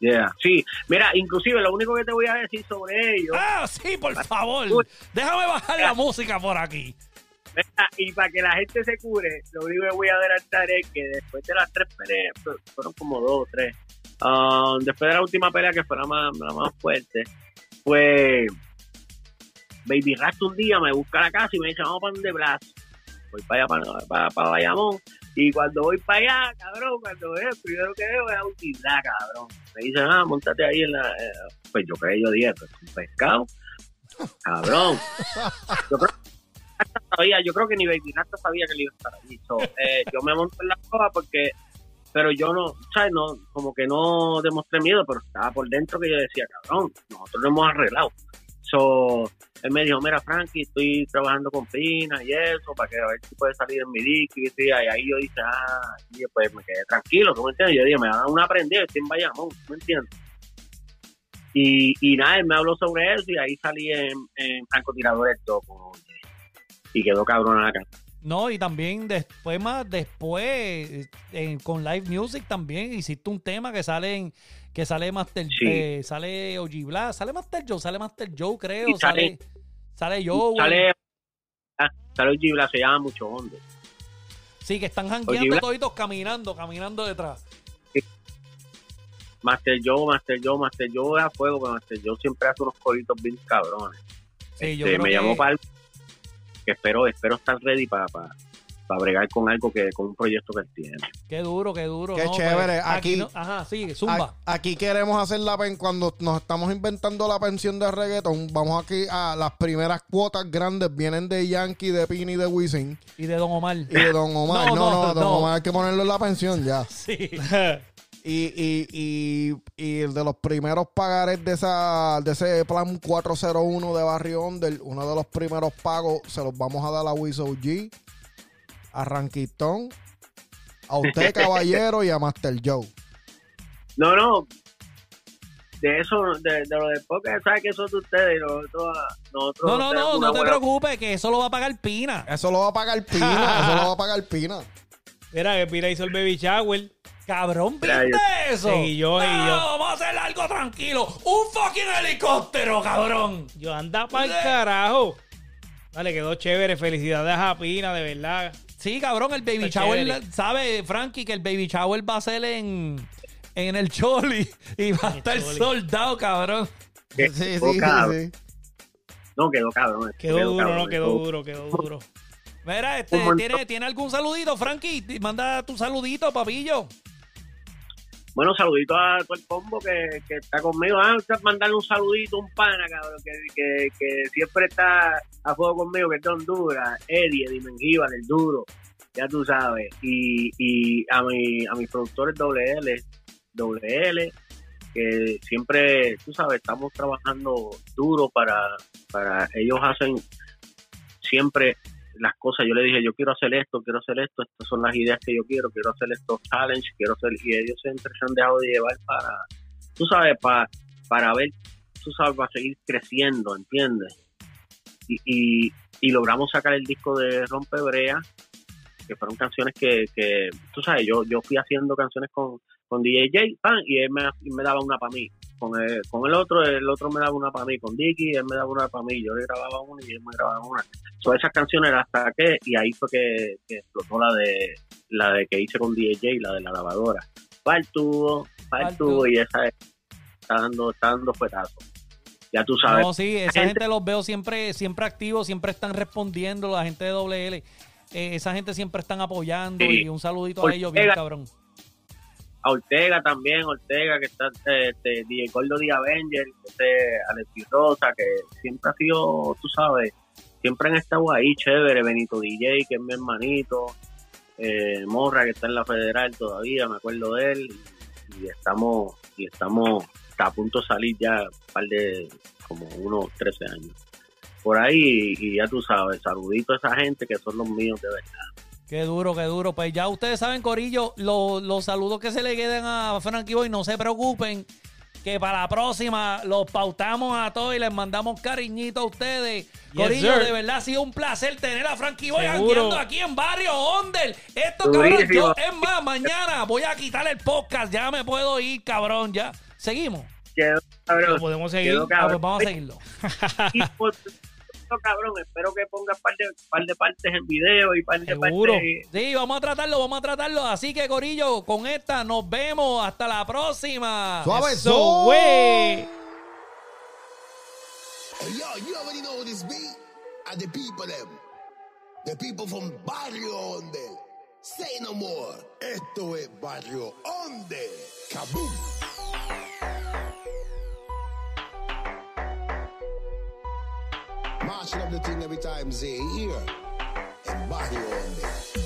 yeah. Sí, mira, inclusive lo único que te voy a decir sobre ellos, Ah, sí, por favor. Déjame bajar la música por aquí. mira, y para que la gente se cure, lo único que voy a adelantar es que después de las tres peleas, fu- fueron como dos o tres, ah, después de la última pelea que fue la más, fuerte, pues Baby Rasta un día me busca la casa y me dice, vamos para donde Blas. Voy para allá, para, para, para Bayamón. Y cuando voy para allá, cabrón, cuando veo, primero que veo es tildá, cabrón. Me dicen, ah, montate ahí en la... eh, Pues yo creí, yo dije, pues un pescado. Cabrón. Yo creo sabía, yo creo que ni Baby Rasta sabía que él iba a estar allí. So, eh, yo me monto en la coja porque... Pero yo no, ¿sabes? No, como que no demostré miedo, pero estaba por dentro que yo decía, cabrón, nosotros lo hemos arreglado. So, él me dijo, mira, Frankie, estoy trabajando con Pina y eso, para que a ver si puede salir en mi disco. Y, y ahí yo dije, ah, y pues me quedé tranquilo, ¿tú me entiendes? Yo dije, me van a aprendida, estoy en Bayamón, ¿tú me entiendes? Y, y nada, él me habló sobre eso y ahí salí en, en Francotiradores 2 con OJ. y quedó cabrón acá. No, y también después más, después, eh, con live music también hiciste un tema que sale en, que sale Master, Sí. eh, sale OG Blast, sale Master Joe, sale Master Joe, creo, Y sale, sale- Joe. Sale, ah, sale OG se llama Mucho Hondo. Sí, que están jangueando toditos caminando, caminando detrás. Master Joe, Master Joe, Master Joe a fuego, pero Master Joe siempre hace unos coritos bien cabrones. Sí, yo Este, creo me que- llamó para que espero, espero estar ready para, para, para bregar con algo que, con un proyecto que él tiene. Qué duro, qué duro. Qué no, chévere. pues, Aquí- no- ajá, sí, zumba. A- Aquí queremos hacer la pen cuando nos estamos inventando la pensión de reggaeton. Vamos aquí a las primeras cuotas grandes vienen de Yankee, de Pini de Wisin Y de Don Omar. y de Don Omar. No, No, no, no, Don no. Omar hay que ponerlo en la pensión ya. Sí. Y, y, y, y el de los primeros pagares de esa de ese plan 401 de Barrio Onder, uno de los primeros pagos se los vamos a dar a Wiso G, a Ranquitón, a usted caballero y a Master Joe. No, no. De eso, de, de lo de podcast, ¿sabes que eso es de ustedes? y Nosotros, nosotros No, no, no, no te buena- preocupes, que eso lo va a pagar Pina. Eso lo va a pagar Pina, eso lo va a pagar Pina. Mira, que Pira hizo el baby shower. Cabrón, ¿viste eso? Sí, yo, y No, yo. vamos a hacer algo tranquilo. Un fucking helicóptero, cabrón. Yo anda para el Sí. carajo. Dale, quedó chévere. Felicidades a Pina, de verdad. Sí, cabrón, el baby Está shower, chévere. ¿sabe, Frankie? Que el baby shower va a ser en, en el Choli y va a estar Choli. soldado, cabrón. Que Sí, quedó sí, cabrón. sí. No, quedó cabrón. Quedó duro, cabrón, no quedó duro, quedó duro. Mira, este. ¿tiene, ¿tiene algún saludito, Frankie? Manda tu saludito, papillo. Bueno, saludito a todo el combo que, que está conmigo. Ah, mandarle un saludito, un pana, cabrón, que, que, que siempre está a fuego conmigo, que es de Honduras. Eddie, Eddie Mengíbar, el duro, ya tú sabes. Y, y a, mi, a mis productores WL, WL, que siempre, tú sabes, estamos trabajando duro para, para ellos hacen siempre las cosas. Yo le dije, yo quiero hacer esto, quiero hacer esto, estas son las ideas que yo quiero, quiero hacer estos challenges, quiero hacer, y ellos siempre se han dejado de llevar para, tú sabes, para, para ver, tú sabes, para seguir creciendo, ¿entiendes? Y, y, y logramos sacar el disco de Rompebrea, que fueron canciones que, que tú sabes, yo, yo fui haciendo canciones con, con DJ J, pan, y él me, me daba una para mí. Con el, con el otro, el otro me daba una para mí. Con Dicky, él me daba una para mí. Yo le grababa una y él me grababa una. So, esas canciones las saqué y ahí fue que, que explotó la de la de que hice con DJ, la de la lavadora. Va el tubo, va el y esa está dando, está dando fuetazo. Ya tú sabes. No, sí, esa gente- gente los veo siempre, siempre activos, siempre están respondiendo, la gente de WL. Eh, esa gente siempre están apoyando Sí. y un saludito a ellos bien cabrón. A Ortega también, Ortega, que está este, DJ Gordo de Avenger, este, Alexis Rosa, que siempre ha sido, tú sabes, siempre han estado ahí, chévere, Benito DJ, que es mi hermanito, eh, Morra, que está en la federal todavía, me acuerdo de él, y, estamos, y estamos está a punto de salir ya un par de, como unos 13 años. Por ahí, y ya tú sabes, saludito a esa gente que son los míos de verdad. Qué duro, qué duro. Pues ya ustedes saben, Corillo, lo- los saludos que se le queden a Frankie Boy, no se preocupen, que para la próxima los pautamos a todos y les mandamos cariñito a ustedes. Corillo, sir. de verdad ha sido un placer tener a Frankie Boy Seguro. jangueando aquí en Barrio Ondel. Esto, cabrón, Durísimo. yo, es más, mañana voy a quitar el podcast, ya me puedo ir, cabrón, ya. Seguimos. Quedó, cabrón, Lo podemos seguir. quedó Ah, cabrón. pues vamos a seguirlo. eso, cabrón, espero que pongas par de, par de partes en video y par de Seguro. partes. Sí, vamos a tratarlo, vamos a tratarlo. Así que, Corillo, con esta nos vemos. Hasta la próxima. Suave, Eso, so-. Hey, yo, you already know this beat. And the people them. The people from Barrio Onde. Say no more. Esto es Barrio Onde. Kaboom. smashing up the thing every time, they hear And body all day.